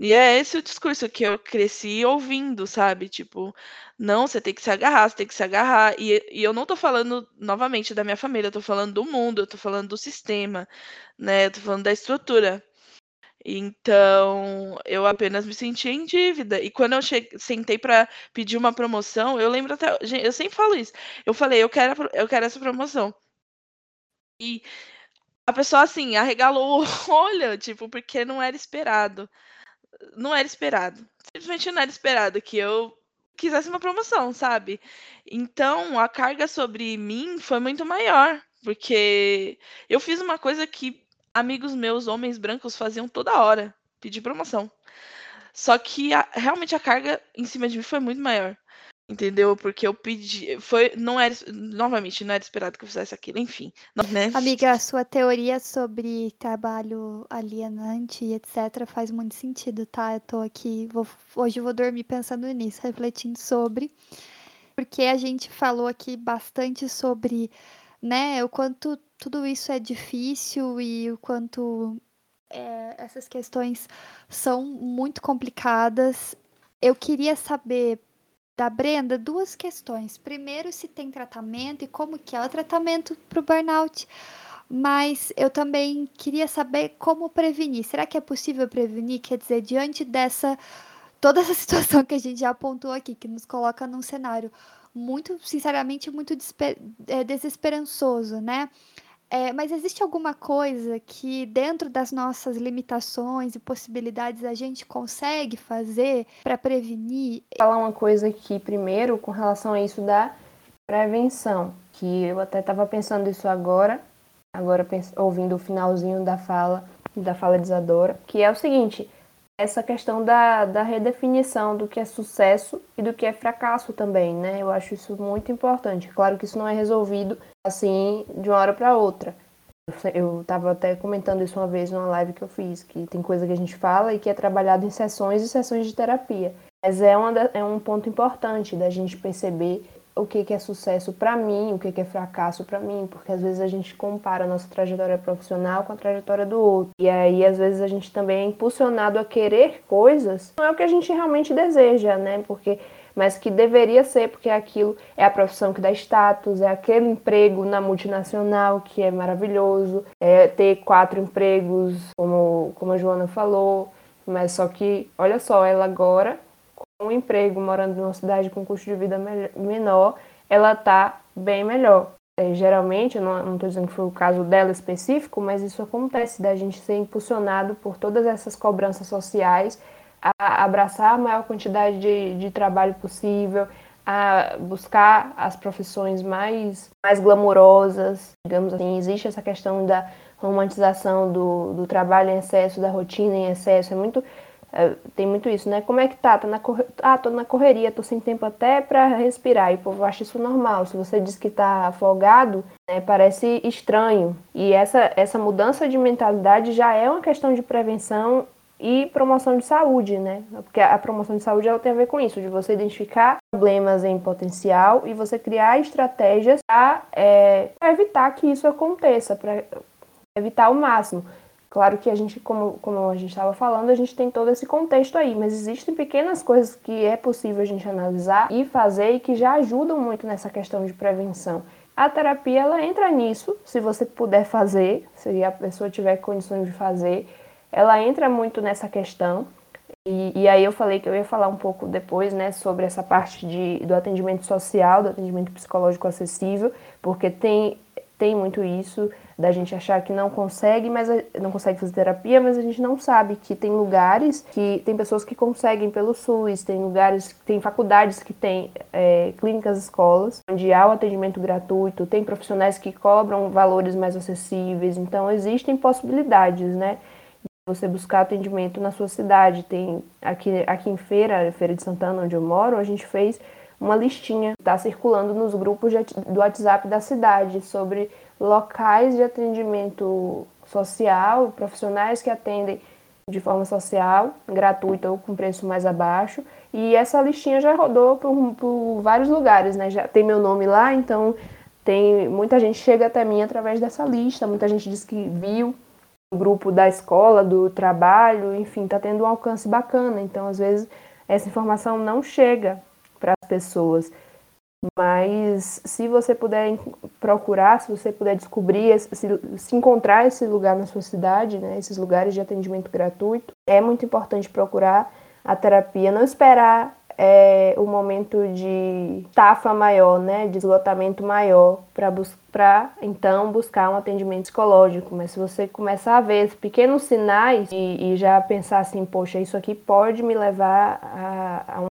E é esse o discurso que eu cresci ouvindo, sabe? Tipo, não, você tem que se agarrar, você tem que se agarrar. E, e eu não tô falando novamente da minha família, eu tô falando do mundo, eu tô falando do sistema, né? Eu tô falando da estrutura. Então, eu apenas me senti em dívida. E quando eu cheguei, sentei para pedir uma promoção, eu lembro até. Gente, eu sempre falo isso. Eu falei, eu quero, eu quero essa promoção. E a pessoa, assim, arregalou o olho, tipo, porque não era esperado não era esperado. Simplesmente não era esperado que eu quisesse uma promoção, sabe? Então a carga sobre mim foi muito maior, porque eu fiz uma coisa que amigos meus, homens brancos, faziam toda hora: pedir promoção. Só que a, realmente a carga em cima de mim foi muito maior. Entendeu? Porque eu pedi. Foi, não era. Novamente, não era esperado que eu fizesse aquilo, enfim. Né? Amiga, a sua teoria sobre trabalho alienante e etc. faz muito sentido, tá? Eu tô aqui. Vou, hoje eu vou dormir pensando nisso, refletindo sobre. Porque a gente falou aqui bastante sobre, né, o quanto tudo isso é difícil e o quanto é, essas questões são muito complicadas. Eu queria saber da Brenda duas questões. Primeiro, se tem tratamento e como que é o tratamento para o burnout. Mas eu também queria saber como prevenir. Será que é possível prevenir? Quer dizer, diante dessa toda essa situação que a gente já apontou aqui, que nos coloca num cenário muito, sinceramente, muito é, desesperançoso, né? É, mas existe alguma coisa que, dentro das nossas limitações e possibilidades, a gente consegue fazer para prevenir? Falar uma coisa aqui primeiro com relação a isso da prevenção, que eu até estava pensando isso agora, agora ouvindo o finalzinho da fala da fala de Isadora, que é o seguinte: essa questão da, da redefinição do que é sucesso e do que é fracasso também, né? Eu acho isso muito importante. Claro que isso não é resolvido assim de uma hora para outra. Eu estava até comentando isso uma vez numa live que eu fiz, que tem coisa que a gente fala e que é trabalhado em sessões e sessões de terapia. Mas é, uma, é um ponto importante da gente perceber o que, que é sucesso para mim, o que, que é fracasso para mim, porque às vezes a gente compara a nossa trajetória profissional com a trajetória do outro. E aí, às vezes, a gente também é impulsionado a querer coisas, não é o que a gente realmente deseja, né? Porque mas que deveria ser, porque aquilo é a profissão que dá status, é aquele emprego na multinacional que é maravilhoso, é ter quatro empregos, como, como a Joana falou, mas só que, olha só, ela agora um emprego morando numa cidade com custo de vida menor, ela está bem melhor. É, geralmente, eu não estou dizendo que foi o caso dela específico, mas isso acontece da gente ser impulsionado por todas essas cobranças sociais a abraçar a maior quantidade de, de trabalho possível, a buscar as profissões mais, mais glamourosas, digamos assim. Existe essa questão da romantização do, do trabalho em excesso, da rotina em excesso. É muito é, tem muito isso, né? Como é que tá? Tá na corre... Ah, tô na correria, tô sem tempo até para respirar. E o povo acha isso normal. Se você diz que tá afogado, né, parece estranho. E essa, essa mudança de mentalidade já é uma questão de prevenção e promoção de saúde, né? Porque a promoção de saúde ela tem a ver com isso, de você identificar problemas em potencial e você criar estratégias para é, evitar que isso aconteça, para evitar ao máximo. Claro que a gente, como, como a gente estava falando, a gente tem todo esse contexto aí, mas existem pequenas coisas que é possível a gente analisar e fazer e que já ajudam muito nessa questão de prevenção. A terapia ela entra nisso, se você puder fazer, se a pessoa tiver condições de fazer, ela entra muito nessa questão. E, e, aí eu falei que eu ia falar um pouco depois, né, sobre essa parte de, do atendimento social, do atendimento psicológico acessível, porque tem, tem muito isso da gente achar que não consegue, mas não consegue fazer terapia, mas a gente não sabe que tem lugares que tem pessoas que conseguem pelo SUS, tem lugares, tem faculdades que tem é, clínicas, escolas, onde há o atendimento gratuito, tem profissionais que cobram valores mais acessíveis, então existem possibilidades, né? você buscar atendimento na sua cidade. Tem aqui, aqui em Feira, Feira de Santana, onde eu moro, a gente fez uma listinha, está circulando nos grupos de, do WhatsApp da cidade sobre locais de atendimento social, profissionais que atendem de forma social, gratuita ou com preço mais abaixo. E essa listinha já rodou por, por vários lugares, né? Já tem meu nome lá, então tem muita gente chega até mim através dessa lista, muita gente diz que viu grupo da escola, do trabalho, enfim, está tendo um alcance bacana. Então, às vezes, essa informação não chega para as pessoas. Mas se você puder procurar, se você puder descobrir, se, se, encontrar esse lugar na sua cidade, né, esses lugares de atendimento gratuito, é muito importante procurar a terapia, não esperar é, o momento de tafa maior, né, de esgotamento maior, para então buscar um atendimento psicológico. Mas se você começar a ver pequenos sinais e, e já pensar assim, poxa, isso aqui pode me levar a, a um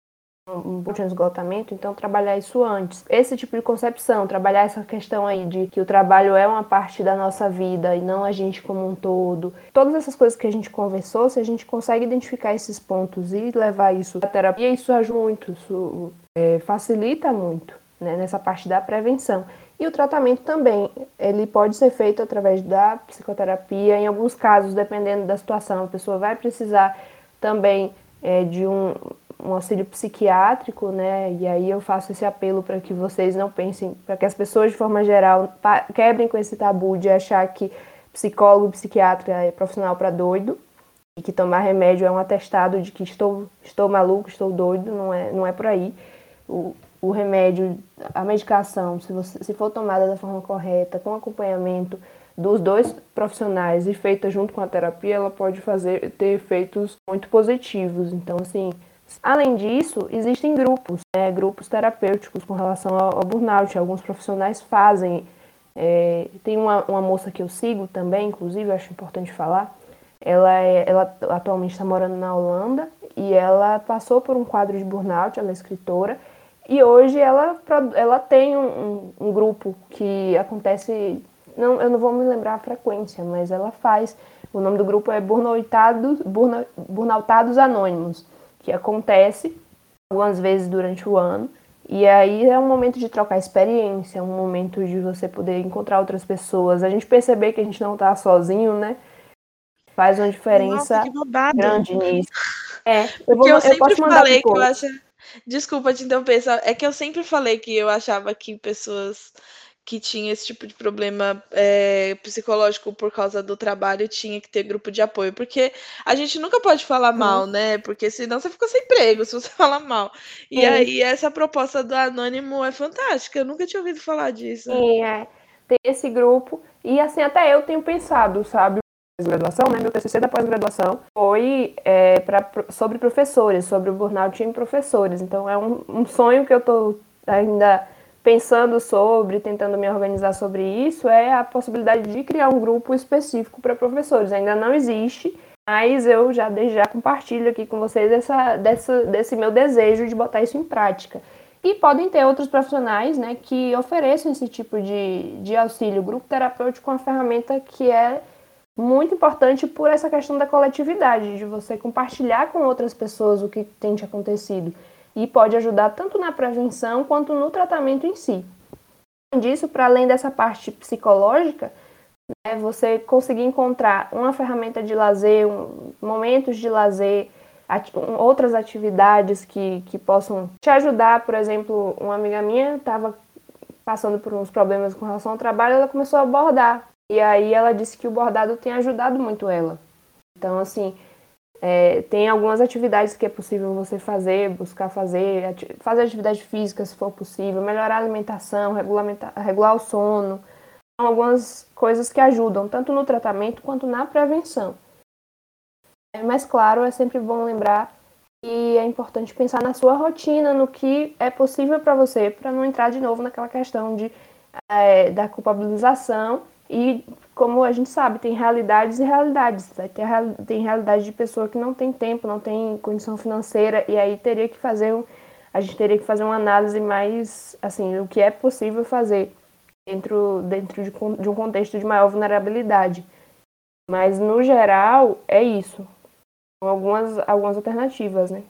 um de esgotamento, então trabalhar isso antes. Esse tipo de concepção, trabalhar essa questão aí de que o trabalho é uma parte da nossa vida e não a gente como um todo. Todas essas coisas que a gente conversou, se a gente consegue identificar esses pontos e levar isso à terapia, isso ajuda muito, isso é, facilita muito né, nessa parte da prevenção. E o tratamento também, ele pode ser feito através da psicoterapia, em alguns casos, dependendo da situação, a pessoa vai precisar também é, de um, um auxílio psiquiátrico, né? E aí eu faço esse apelo para que vocês não pensem, para que as pessoas de forma geral quebrem com esse tabu de achar que psicólogo, psiquiatra é profissional para doido e que tomar remédio é um atestado de que estou estou maluco, estou doido, não é não é por aí. O, o remédio, a medicação, se, você, se for tomada da forma correta, com acompanhamento dos dois profissionais e feita junto com a terapia, ela pode fazer ter efeitos muito positivos. Então, assim, Além disso, existem grupos, né, grupos terapêuticos com relação ao, ao burnout. Alguns profissionais fazem. É, tem uma, uma moça que eu sigo também, inclusive, acho importante falar. Ela, é, ela atualmente está morando na Holanda e ela passou por um quadro de burnout, ela é escritora. E hoje ela, ela tem um, um, um grupo que acontece. Não, eu não vou me lembrar a frequência, mas ela faz. O nome do grupo é Burnoutados, Burna, Burnoutados Anônimos que acontece algumas vezes durante o ano. E aí é um momento de trocar experiência, é um momento de você poder encontrar outras pessoas, a gente perceber que a gente não está sozinho, né? Faz uma diferença Nossa, grande nisso. É, eu, vou, eu sempre eu falei que eu acho. Desculpa te interromper, é que eu sempre falei que eu achava que pessoas que tinha esse tipo de problema é, psicológico por causa do trabalho tinha que ter grupo de apoio, porque a gente nunca pode falar mal, né? Porque senão você fica sem emprego se você falar mal. E aí essa proposta do anônimo é fantástica, eu nunca tinha ouvido falar disso. Sim, é. Tem esse grupo e assim até eu tenho pensado, sabe? graduação, né? Meu TCC da pós-graduação foi é, pra, sobre professores, sobre o burnout em professores. Então é um, um sonho que eu tô ainda pensando sobre, tentando me organizar sobre isso, é a possibilidade de criar um grupo específico para professores. Ainda não existe, mas eu já já compartilho aqui com vocês essa, dessa, desse meu desejo de botar isso em prática. E podem ter outros profissionais né, que ofereçam esse tipo de, de auxílio. O grupo terapêutico é uma ferramenta que é muito importante por essa questão da coletividade, de você compartilhar com outras pessoas o que tem te acontecido e pode ajudar tanto na prevenção quanto no tratamento em si. Além disso, para além dessa parte psicológica, né, você conseguir encontrar uma ferramenta de lazer, um, momentos de lazer, ati outras atividades que, que possam te ajudar. Por exemplo, uma amiga minha estava passando por uns problemas com relação ao trabalho, ela começou a bordar. E aí ela disse que o bordado tem ajudado muito ela. Então, assim, é, tem algumas atividades que é possível você fazer, buscar fazer, ati fazer atividade física se for possível, melhorar a alimentação, regular o sono. São algumas coisas que ajudam tanto no tratamento quanto na prevenção. É, mas, claro, é sempre bom lembrar E é importante pensar na sua rotina, no que é possível para você, para não entrar de novo naquela questão de, é, da culpabilização. E, como a gente sabe, tem realidades e realidades. Ter, tem realidade de pessoa que não tem tempo, não tem condição financeira, e aí teria que fazer um, a gente teria que fazer uma análise mais, assim, o que é possível fazer dentro, dentro de, de um contexto de maior vulnerabilidade. Mas, no geral, é isso. Algumas, algumas alternativas, né?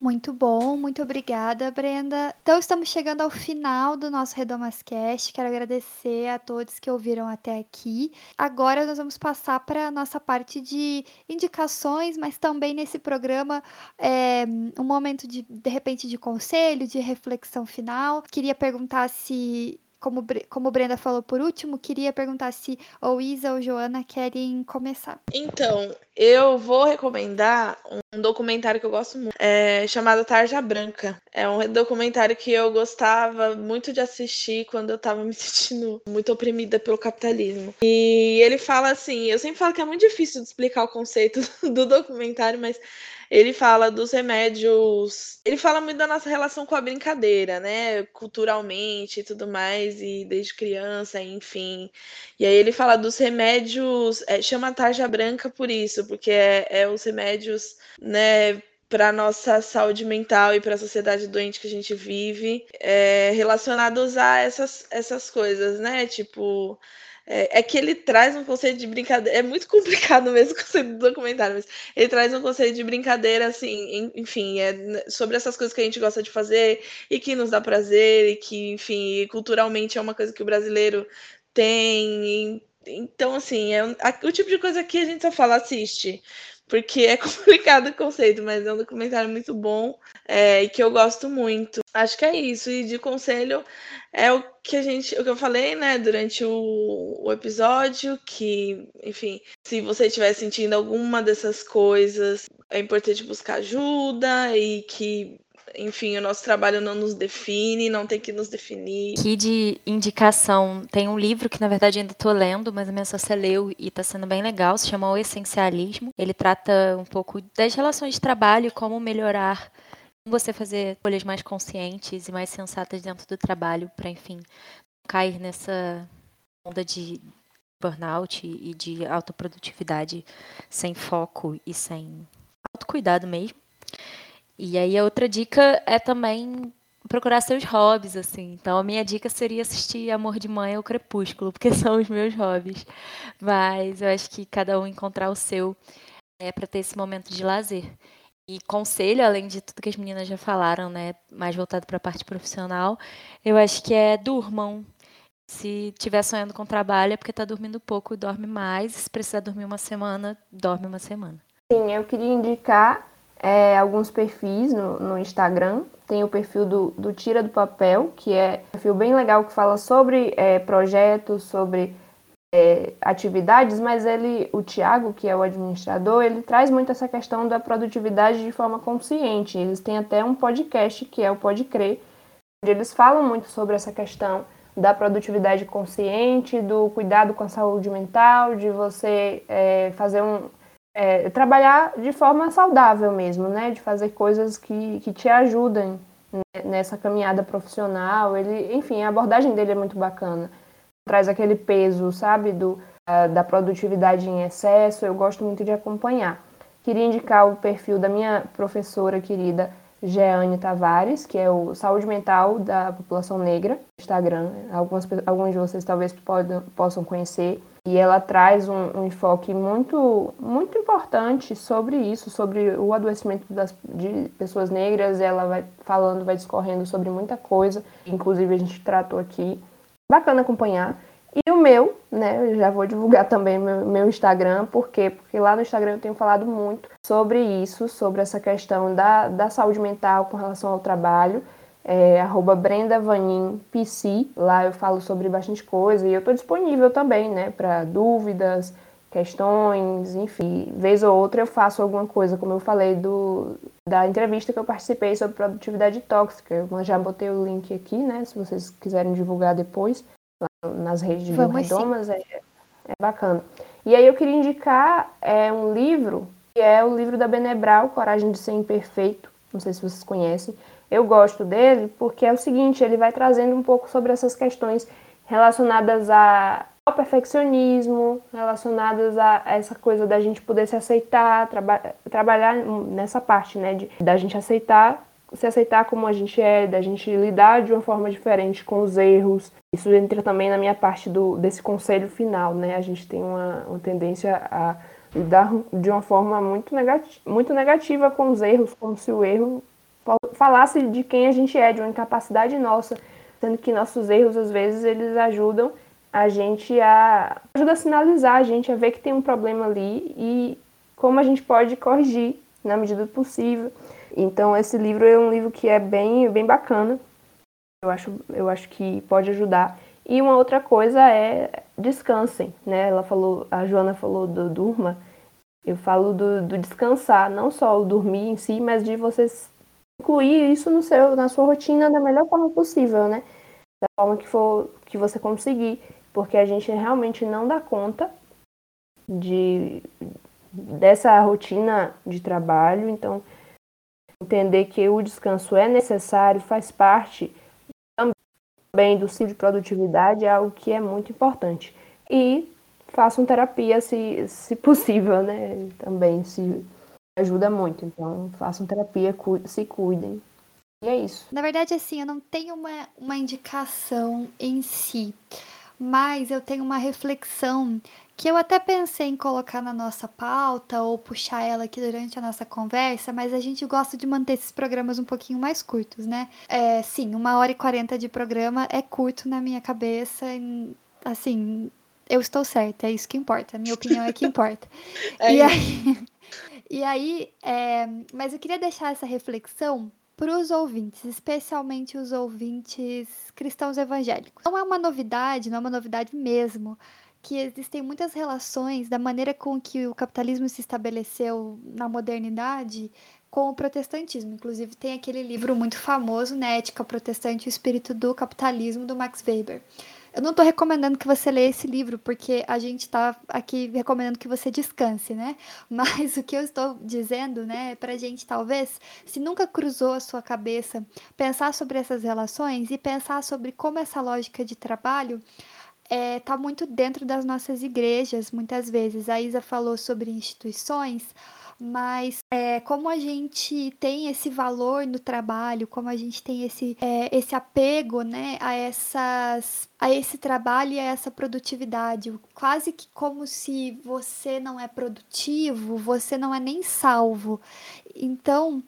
Muito bom, muito obrigada, Brenda. Então, estamos chegando ao final do nosso Redomascast. Quero agradecer a todos que ouviram até aqui. Agora, nós vamos passar para a nossa parte de indicações, mas também nesse programa, é, um momento de, de repente, de conselho, de reflexão final. Queria perguntar se como, como Brenda falou por último, queria perguntar se ou Isa ou Joana querem começar. Então, eu vou recomendar um documentário que eu gosto muito, é, chamado Tarja Branca. É um documentário que eu gostava muito de assistir quando eu tava me sentindo muito oprimida pelo capitalismo. E ele fala assim, eu sempre falo que é muito difícil de explicar o conceito do documentário, mas ele fala dos remédios. Ele fala muito da nossa relação com a brincadeira, né? Culturalmente e tudo mais, e desde criança, enfim. E aí ele fala dos remédios. É, chama tarja branca por isso, porque é, é os remédios, né? para nossa saúde mental e para a sociedade doente que a gente vive, é, relacionados a essas, essas coisas, né? Tipo, é, é, que ele traz um conceito de brincadeira. É muito complicado mesmo o conceito do documentário, mas ele traz um conceito de brincadeira, assim, enfim, é sobre essas coisas que a gente gosta de fazer e que nos dá prazer, e que, enfim, culturalmente é uma coisa que o brasileiro tem. Então, assim, é o tipo de coisa que a gente só fala, assiste porque é complicado o conceito, mas é um documentário muito bom é, e que eu gosto muito. Acho que é isso. E de conselho é o que a gente, o que eu falei, né, durante o, o episódio, que, enfim, se você estiver sentindo alguma dessas coisas, é importante buscar ajuda e que enfim, o nosso trabalho não nos define, não tem que nos definir. Aqui de indicação, tem um livro que na verdade ainda estou lendo, mas a minha sócia leu e está sendo bem legal, se chama O Essencialismo. Ele trata um pouco das relações de trabalho, como melhorar você fazer escolhas mais conscientes e mais sensatas dentro do trabalho para, enfim, cair nessa onda de burnout e de autoprodutividade sem foco e sem autocuidado mesmo. E aí a outra dica é também procurar seus hobbies, assim. Então a minha dica seria assistir Amor de Mãe ou Crepúsculo, porque são os meus hobbies. Mas eu acho que cada um encontrar o seu é para ter esse momento de lazer. E conselho, além de tudo que as meninas já falaram, né, mais voltado para a parte profissional, eu acho que é durmam. Se estiver sonhando com trabalho é porque está dormindo pouco, dorme mais. Se precisar dormir uma semana, dorme uma semana. Sim, eu queria indicar é, alguns perfis no, no, Instagram. Tem o perfil do, do, Tira do Papel, que é um perfil bem legal que fala sobre é, projetos, sobre é, atividades, mas ele, o Tiago, que é o administrador, ele traz muito essa questão da produtividade de forma consciente. Eles têm até um podcast que é o Pode Crer, onde eles falam muito sobre essa questão da produtividade consciente, do cuidado com a saúde mental, de você é, fazer um, é, trabalhar de forma saudável mesmo, né? De fazer coisas que, que te ajudem nessa caminhada profissional. Ele, enfim, a abordagem dele é muito bacana. Traz aquele peso, sabe, do, da produtividade em excesso. Eu gosto muito de acompanhar. Queria indicar o perfil da minha professora querida Jeane Tavares, que é o Saúde Mental da População Negra, Instagram. Algumas, alguns de vocês talvez podam, possam conhecer. E ela traz um, um, enfoque muito, muito importante sobre isso, sobre o adoecimento das, de pessoas negras. Ela vai falando, vai discorrendo sobre muita coisa, inclusive a gente tratou aqui. Bacana acompanhar. E o meu, né, eu já vou divulgar também meu, meu Instagram, por quê? Porque lá no Instagram eu tenho falado muito sobre isso, sobre essa questão da, da saúde mental com relação ao trabalho é, arroba Brenda Vanin PC. Lá eu falo sobre bastante coisa e eu estou disponível também, né, para dúvidas, questões, enfim. Vez ou outra eu faço alguma coisa, como eu falei do, da entrevista que eu participei sobre produtividade tóxica. Eu já botei o link aqui, né, se vocês quiserem divulgar depois, nas redes de Redomas, é, é bacana. E aí eu queria indicar é, um livro é o livro da Benebral, Coragem de Ser Imperfeito. Não sei se vocês conhecem. Eu gosto dele porque é o seguinte, ele vai trazendo um pouco sobre essas questões relacionadas a, ao perfeccionismo, relacionadas a essa coisa da gente poder se aceitar, traba trabalhar nessa parte, né, de, da gente aceitar, se aceitar como a gente é, da gente lidar de uma forma diferente com os erros. Isso entra também na minha parte do, desse conselho final, né? A gente tem uma, uma tendência a lidar de uma forma muito, muito negativa com os erros, como se o erro falasse de quem a gente é, de uma incapacidade nossa, sendo que nossos erros às vezes eles ajudam a gente a ajuda a sinalizar a gente a ver que tem um problema ali e como a gente pode corrigir na medida do possível. Então esse livro é um livro que é bem bem bacana. Eu acho eu acho que pode ajudar. E uma outra coisa é descansem, né? Ela falou, a Joana falou do durma. Eu falo do, do descansar, não só o dormir em si, mas de vocês incluir isso no seu, na sua rotina da melhor forma possível, né? Da forma que for que você conseguir, porque a gente realmente não dá conta de dessa rotina de trabalho, então entender que o descanso é necessário, faz parte também do ciclo de produtividade, é algo que é muito importante. E façam terapia se, se possível, né? Também se ajuda muito. Então, façam terapia, cu se cuidem. E é isso. Na verdade, assim, eu não tenho uma, uma indicação em si, mas eu tenho uma reflexão que eu até pensei em colocar na nossa pauta ou puxar ela aqui durante a nossa conversa, mas a gente gosta de manter esses programas um pouquinho mais curtos, né? É, sim, uma hora e quarenta de programa é curto na minha cabeça, assim, eu estou certa, é isso que importa, a minha opinião é que importa. é e aí, e aí é, mas eu queria deixar essa reflexão para os ouvintes, especialmente os ouvintes cristãos evangélicos. Não é uma novidade, não é uma novidade mesmo, que existem muitas relações da maneira com que o capitalismo se estabeleceu na modernidade com o protestantismo. Inclusive, tem aquele livro muito famoso, né, Ética Protestante e o Espírito do Capitalismo, do Max Weber. Eu não estou recomendando que você leia esse livro, porque a gente está aqui recomendando que você descanse, né? Mas o que eu estou dizendo, né, para a gente talvez, se nunca cruzou a sua cabeça, pensar sobre essas relações e pensar sobre como essa lógica de trabalho está é, muito dentro das nossas igrejas, muitas vezes. A Isa falou sobre instituições, mas é, como a gente tem esse valor no trabalho, como a gente tem esse, é, esse apego né, a, essas, a esse trabalho e a essa produtividade, quase que como se você não é produtivo, você não é nem salvo. Então,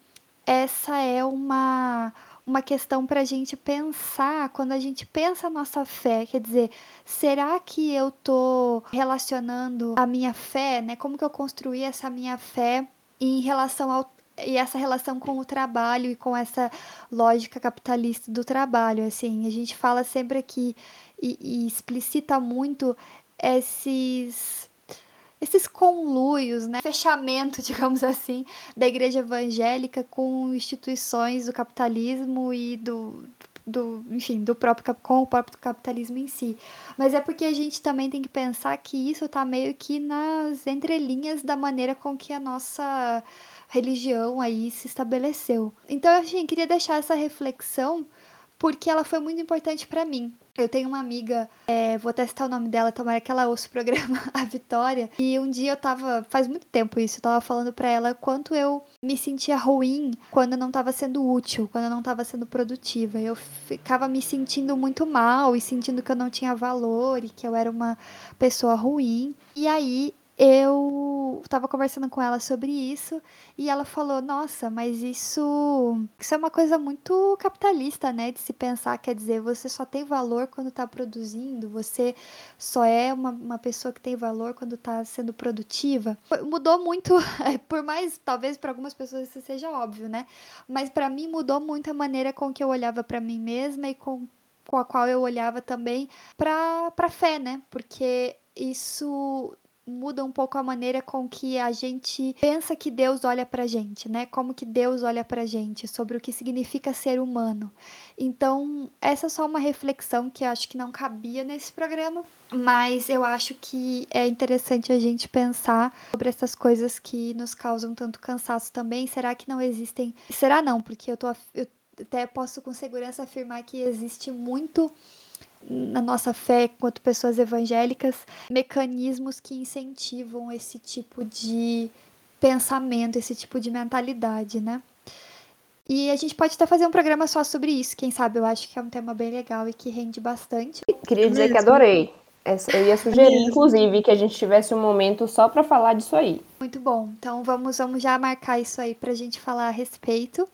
essa é uma uma questão para a gente pensar quando a gente pensa a nossa fé, quer dizer, será que eu tô relacionando a minha fé, né? Como que eu construí essa minha fé em relação ao e essa relação com o trabalho e com essa lógica capitalista do trabalho, assim, a gente fala sempre aqui e, e explicita muito esses esses conluios, né, fechamento, digamos assim, da igreja evangélica com instituições do capitalismo e do, do, enfim, do próprio com o próprio capitalismo em si. Mas é porque a gente também tem que pensar que isso está meio que nas entrelinhas da maneira com que a nossa religião aí se estabeleceu. Então, eu queria deixar essa reflexão porque ela foi muito importante para mim. Eu tenho uma amiga, é, vou testar o nome dela, tomara que ela ouça o programa A Vitória. E um dia eu tava, faz muito tempo isso, eu tava falando para ela quanto eu me sentia ruim quando eu não tava sendo útil, quando eu não tava sendo produtiva. Eu ficava me sentindo muito mal e sentindo que eu não tinha valor e que eu era uma pessoa ruim. E aí eu estava conversando com ela sobre isso e ela falou: Nossa, mas isso, isso é uma coisa muito capitalista, né? De se pensar, quer dizer, você só tem valor quando está produzindo, você só é uma, uma pessoa que tem valor quando está sendo produtiva. Mudou muito, por mais, talvez para algumas pessoas isso seja óbvio, né? Mas para mim mudou muito a maneira com que eu olhava para mim mesma e com, com a qual eu olhava também para a fé, né? Porque isso muda um pouco a maneira com que a gente pensa que Deus olha pra gente, né? Como que Deus olha pra gente, sobre o que significa ser humano. Então, essa é só uma reflexão que acho que não cabia nesse programa, mas eu acho que é interessante a gente pensar sobre essas coisas que nos causam tanto cansaço também. Será que não existem? Será não, porque eu tô eu até posso com segurança afirmar que existe muito na nossa fé, enquanto pessoas evangélicas, mecanismos que incentivam esse tipo de pensamento, esse tipo de mentalidade, né? E a gente pode até fazer um programa só sobre isso, quem sabe? Eu acho que é um tema bem legal e que rende bastante. Queria dizer que adorei. Eu ia sugerir, inclusive, que a gente tivesse um momento só para falar disso aí. Muito bom. Então vamos, vamos já marcar isso aí para a gente falar a respeito.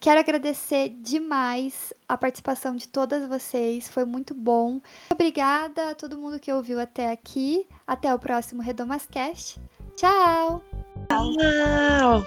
Quero agradecer demais a participação de todas vocês, foi muito bom. Obrigada a todo mundo que ouviu até aqui. Até o próximo Redomascast. Tchau! Tchau!